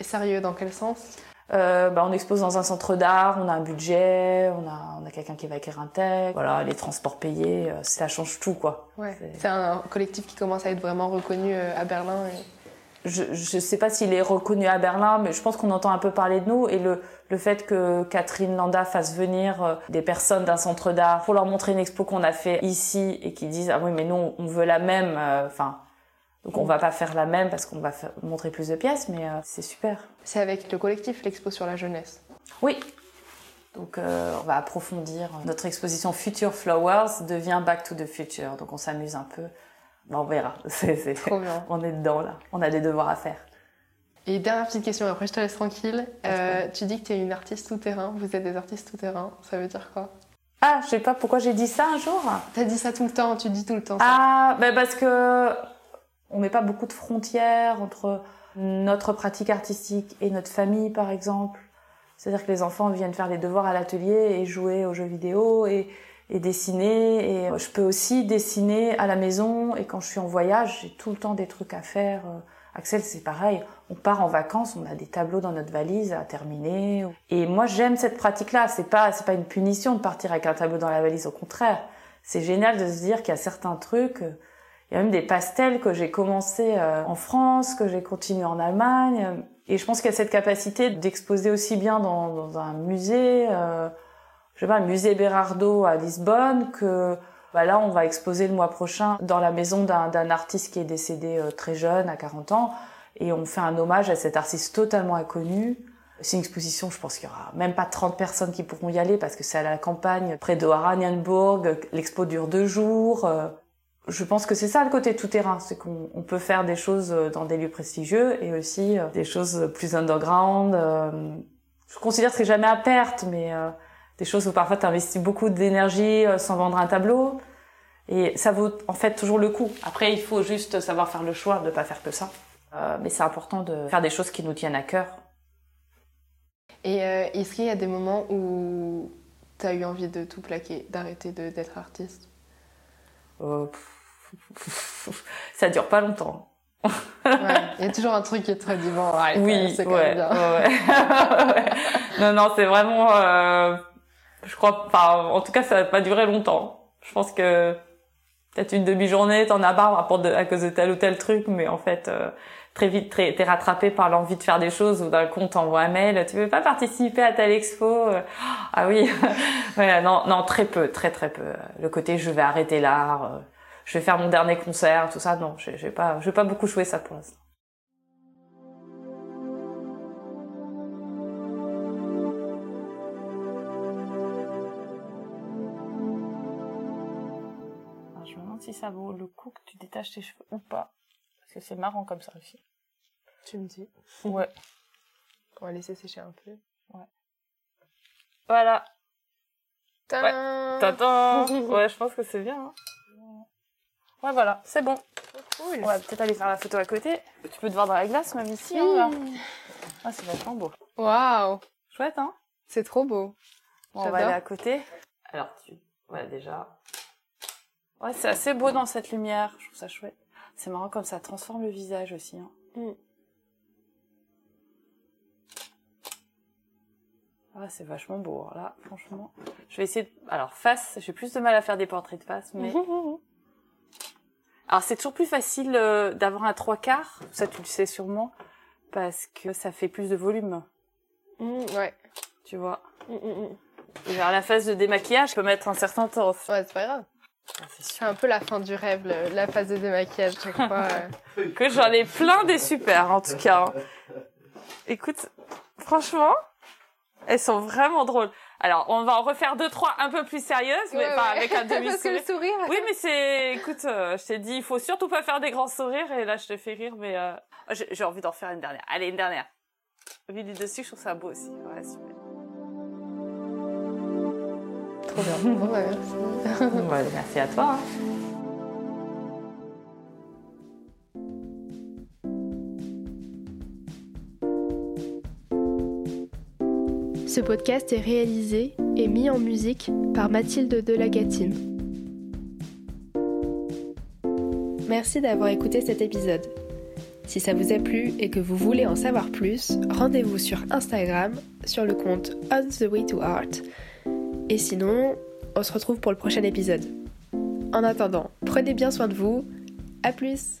Speaker 1: Et sérieux, dans quel sens?
Speaker 7: Euh, bah, on expose dans un centre d'art, on a un budget, on a, on a quelqu'un qui va écrire un texte, voilà, les transports payés, euh, ça change tout, quoi.
Speaker 1: Ouais.
Speaker 7: C'est-
Speaker 1: C'est un collectif qui commence à être vraiment reconnu euh, à Berlin. et-
Speaker 7: Je, je sais pas s'il est reconnu à Berlin, mais je pense qu'on entend un peu parler de nous et le, le fait que Catherine Landa fasse venir euh, des personnes d'un centre d'art pour leur montrer une expo qu'on a fait ici et qui disent ah oui mais non on veut la même, euh, enfin donc on va pas faire la même parce qu'on va faire- montrer plus de pièces, mais euh, c'est super.
Speaker 1: C'est avec le collectif l'expo sur la jeunesse.
Speaker 7: Oui. Donc euh, on va approfondir. Notre exposition Future Flowers devient Back to the Future. Donc on s'amuse un peu. On verra. C'est- c'est-
Speaker 1: Trop bien.
Speaker 7: On est dedans là. On a des devoirs à faire.
Speaker 1: Et dernière petite question, après je te laisse tranquille. Euh, tu dis que tu es une artiste tout-terrain, vous êtes des artistes tout-terrain, ça veut dire quoi?
Speaker 7: Ah, je sais pas pourquoi j'ai dit ça un jour.
Speaker 1: T'as dit ça tout le temps, tu dis tout le temps ça.
Speaker 7: Ah, ben parce que on met pas beaucoup de frontières entre notre pratique artistique et notre famille, par exemple. C'est-à-dire que les enfants viennent faire les devoirs à l'atelier et jouer aux jeux vidéo et, et dessiner. Et je peux aussi dessiner à la maison et quand je suis en voyage, j'ai tout le temps des trucs à faire. Axel, c'est pareil. On part en vacances, on a des tableaux dans notre valise à terminer. Et moi, j'aime cette pratique-là. C'est pas, c'est pas une punition de partir avec un tableau dans la valise. Au contraire, c'est génial de se dire qu'il y a certains trucs. Il y a même des pastels que j'ai commencé euh, en France, que j'ai continué en Allemagne. Et je pense qu'il y a cette capacité d'exposer aussi bien dans, dans un musée, euh, je sais pas, musée Berardo à Lisbonne, que bah là, on va exposer le mois prochain dans la maison d'un artiste qui est décédé euh, très jeune, à 40 ans, et on fait un hommage à cet artiste totalement inconnu. C'est une exposition, je pense qu'il y aura même pas 30 personnes qui pourront y aller parce que c'est à la campagne, près de Oranienburg. L'expo dure deux jours. Euh, je pense que c'est ça le côté tout terrain, c'est qu'on peut faire des choses euh, dans des lieux prestigieux et aussi des choses plus underground. Je considère que c'est jamais à perte, mais des choses où parfois tu investis beaucoup d'énergie sans vendre un tableau. Et ça vaut en fait toujours le coup. Après, il faut juste savoir faire le choix de ne pas faire que ça. Euh, mais c'est important de faire des choses qui nous tiennent à cœur.
Speaker 1: Et euh, est-ce qu'il y a des moments où tu as eu envie de tout plaquer, d'arrêter d'être artiste?
Speaker 7: Euh, Ça dure pas longtemps.
Speaker 1: Il y a toujours un truc qui est très dit
Speaker 7: oui, c'est quand même bien. non, non, c'est vraiment. Euh, je crois. Enfin, en tout cas, ça va pas durer longtemps. Je pense que peut-être une demi-journée, t'en as marre à, cause de tel ou tel truc, mais en fait, euh, très vite, t'es rattrapé par l'envie de faire des choses ou d'un coup, on t'envoie un mail, tu veux pas participer à telle expo Ah oui, ouais, non, non, très peu, très très peu. Le côté, je vais arrêter l'art, euh, je vais faire mon dernier concert, tout ça, non, j'ai pas, je vais pas beaucoup jouer ça pour l'instant. Ça vaut le coup que tu détaches tes cheveux ou pas. Parce que c'est marrant comme ça aussi.
Speaker 1: Tu me dis
Speaker 7: Ouais.
Speaker 1: On va laisser sécher un peu.
Speaker 7: Ouais. Voilà.
Speaker 1: Ouais.
Speaker 7: ouais, je pense que c'est bien. Hein. Ouais, voilà, c'est bon.
Speaker 1: Cool.
Speaker 7: On va peut-être aller faire la photo à côté. Tu peux te voir dans la glace, même ici. Hein, ah, c'est vachement beau.
Speaker 1: Waouh.
Speaker 7: Chouette, hein
Speaker 1: C'est trop beau.
Speaker 7: on va aller à côté. Alors, tu... Ouais, déjà, Ouais, c'est assez beau dans cette lumière. Je trouve ça chouette. C'est marrant comme ça transforme le visage aussi. Hein. Mm. Ah, c'est vachement beau. Alors là, franchement, je vais essayer. De... Alors face, j'ai plus de mal à faire des portraits de face, mais. Alors c'est toujours plus facile euh, d'avoir un trois quarts. Ça, tu le sais sûrement, parce que ça fait plus de volume.
Speaker 1: Mm, ouais.
Speaker 7: Tu vois.
Speaker 1: Mm,
Speaker 7: Et vers la phase de démaquillage, je peux mettre un certain temps.
Speaker 1: Ouais, c'est pas grave. C'est un peu la fin du rêve, la phase de démaquillage chaque fois.
Speaker 7: que j'en ai plein des super en tout cas. Écoute, franchement, elles sont vraiment drôles. Alors, on va en refaire deux, trois un peu plus sérieuses, mais pas avec un demi-sourire.
Speaker 1: sourire.
Speaker 7: Oui, mais c'est, écoute, euh, je t'ai dit, il faut surtout pas faire des grands sourires, et là, je te fais rire, mais euh, j'ai envie d'en faire une dernière. Allez, une dernière. Vu du dessus, je trouve ça beau aussi. Ouais, super.
Speaker 1: Trop bien. Bon, bah, merci.
Speaker 7: merci à toi. Hein.
Speaker 1: Ce podcast est réalisé et mis en musique par Mathilde Delagatine. Merci d'avoir écouté cet épisode. Si ça vous a plu et que vous voulez en savoir plus, rendez-vous sur Instagram sur le compte On the Way to Art et sinon, on se retrouve pour le prochain épisode. En attendant, prenez bien soin de vous. À plus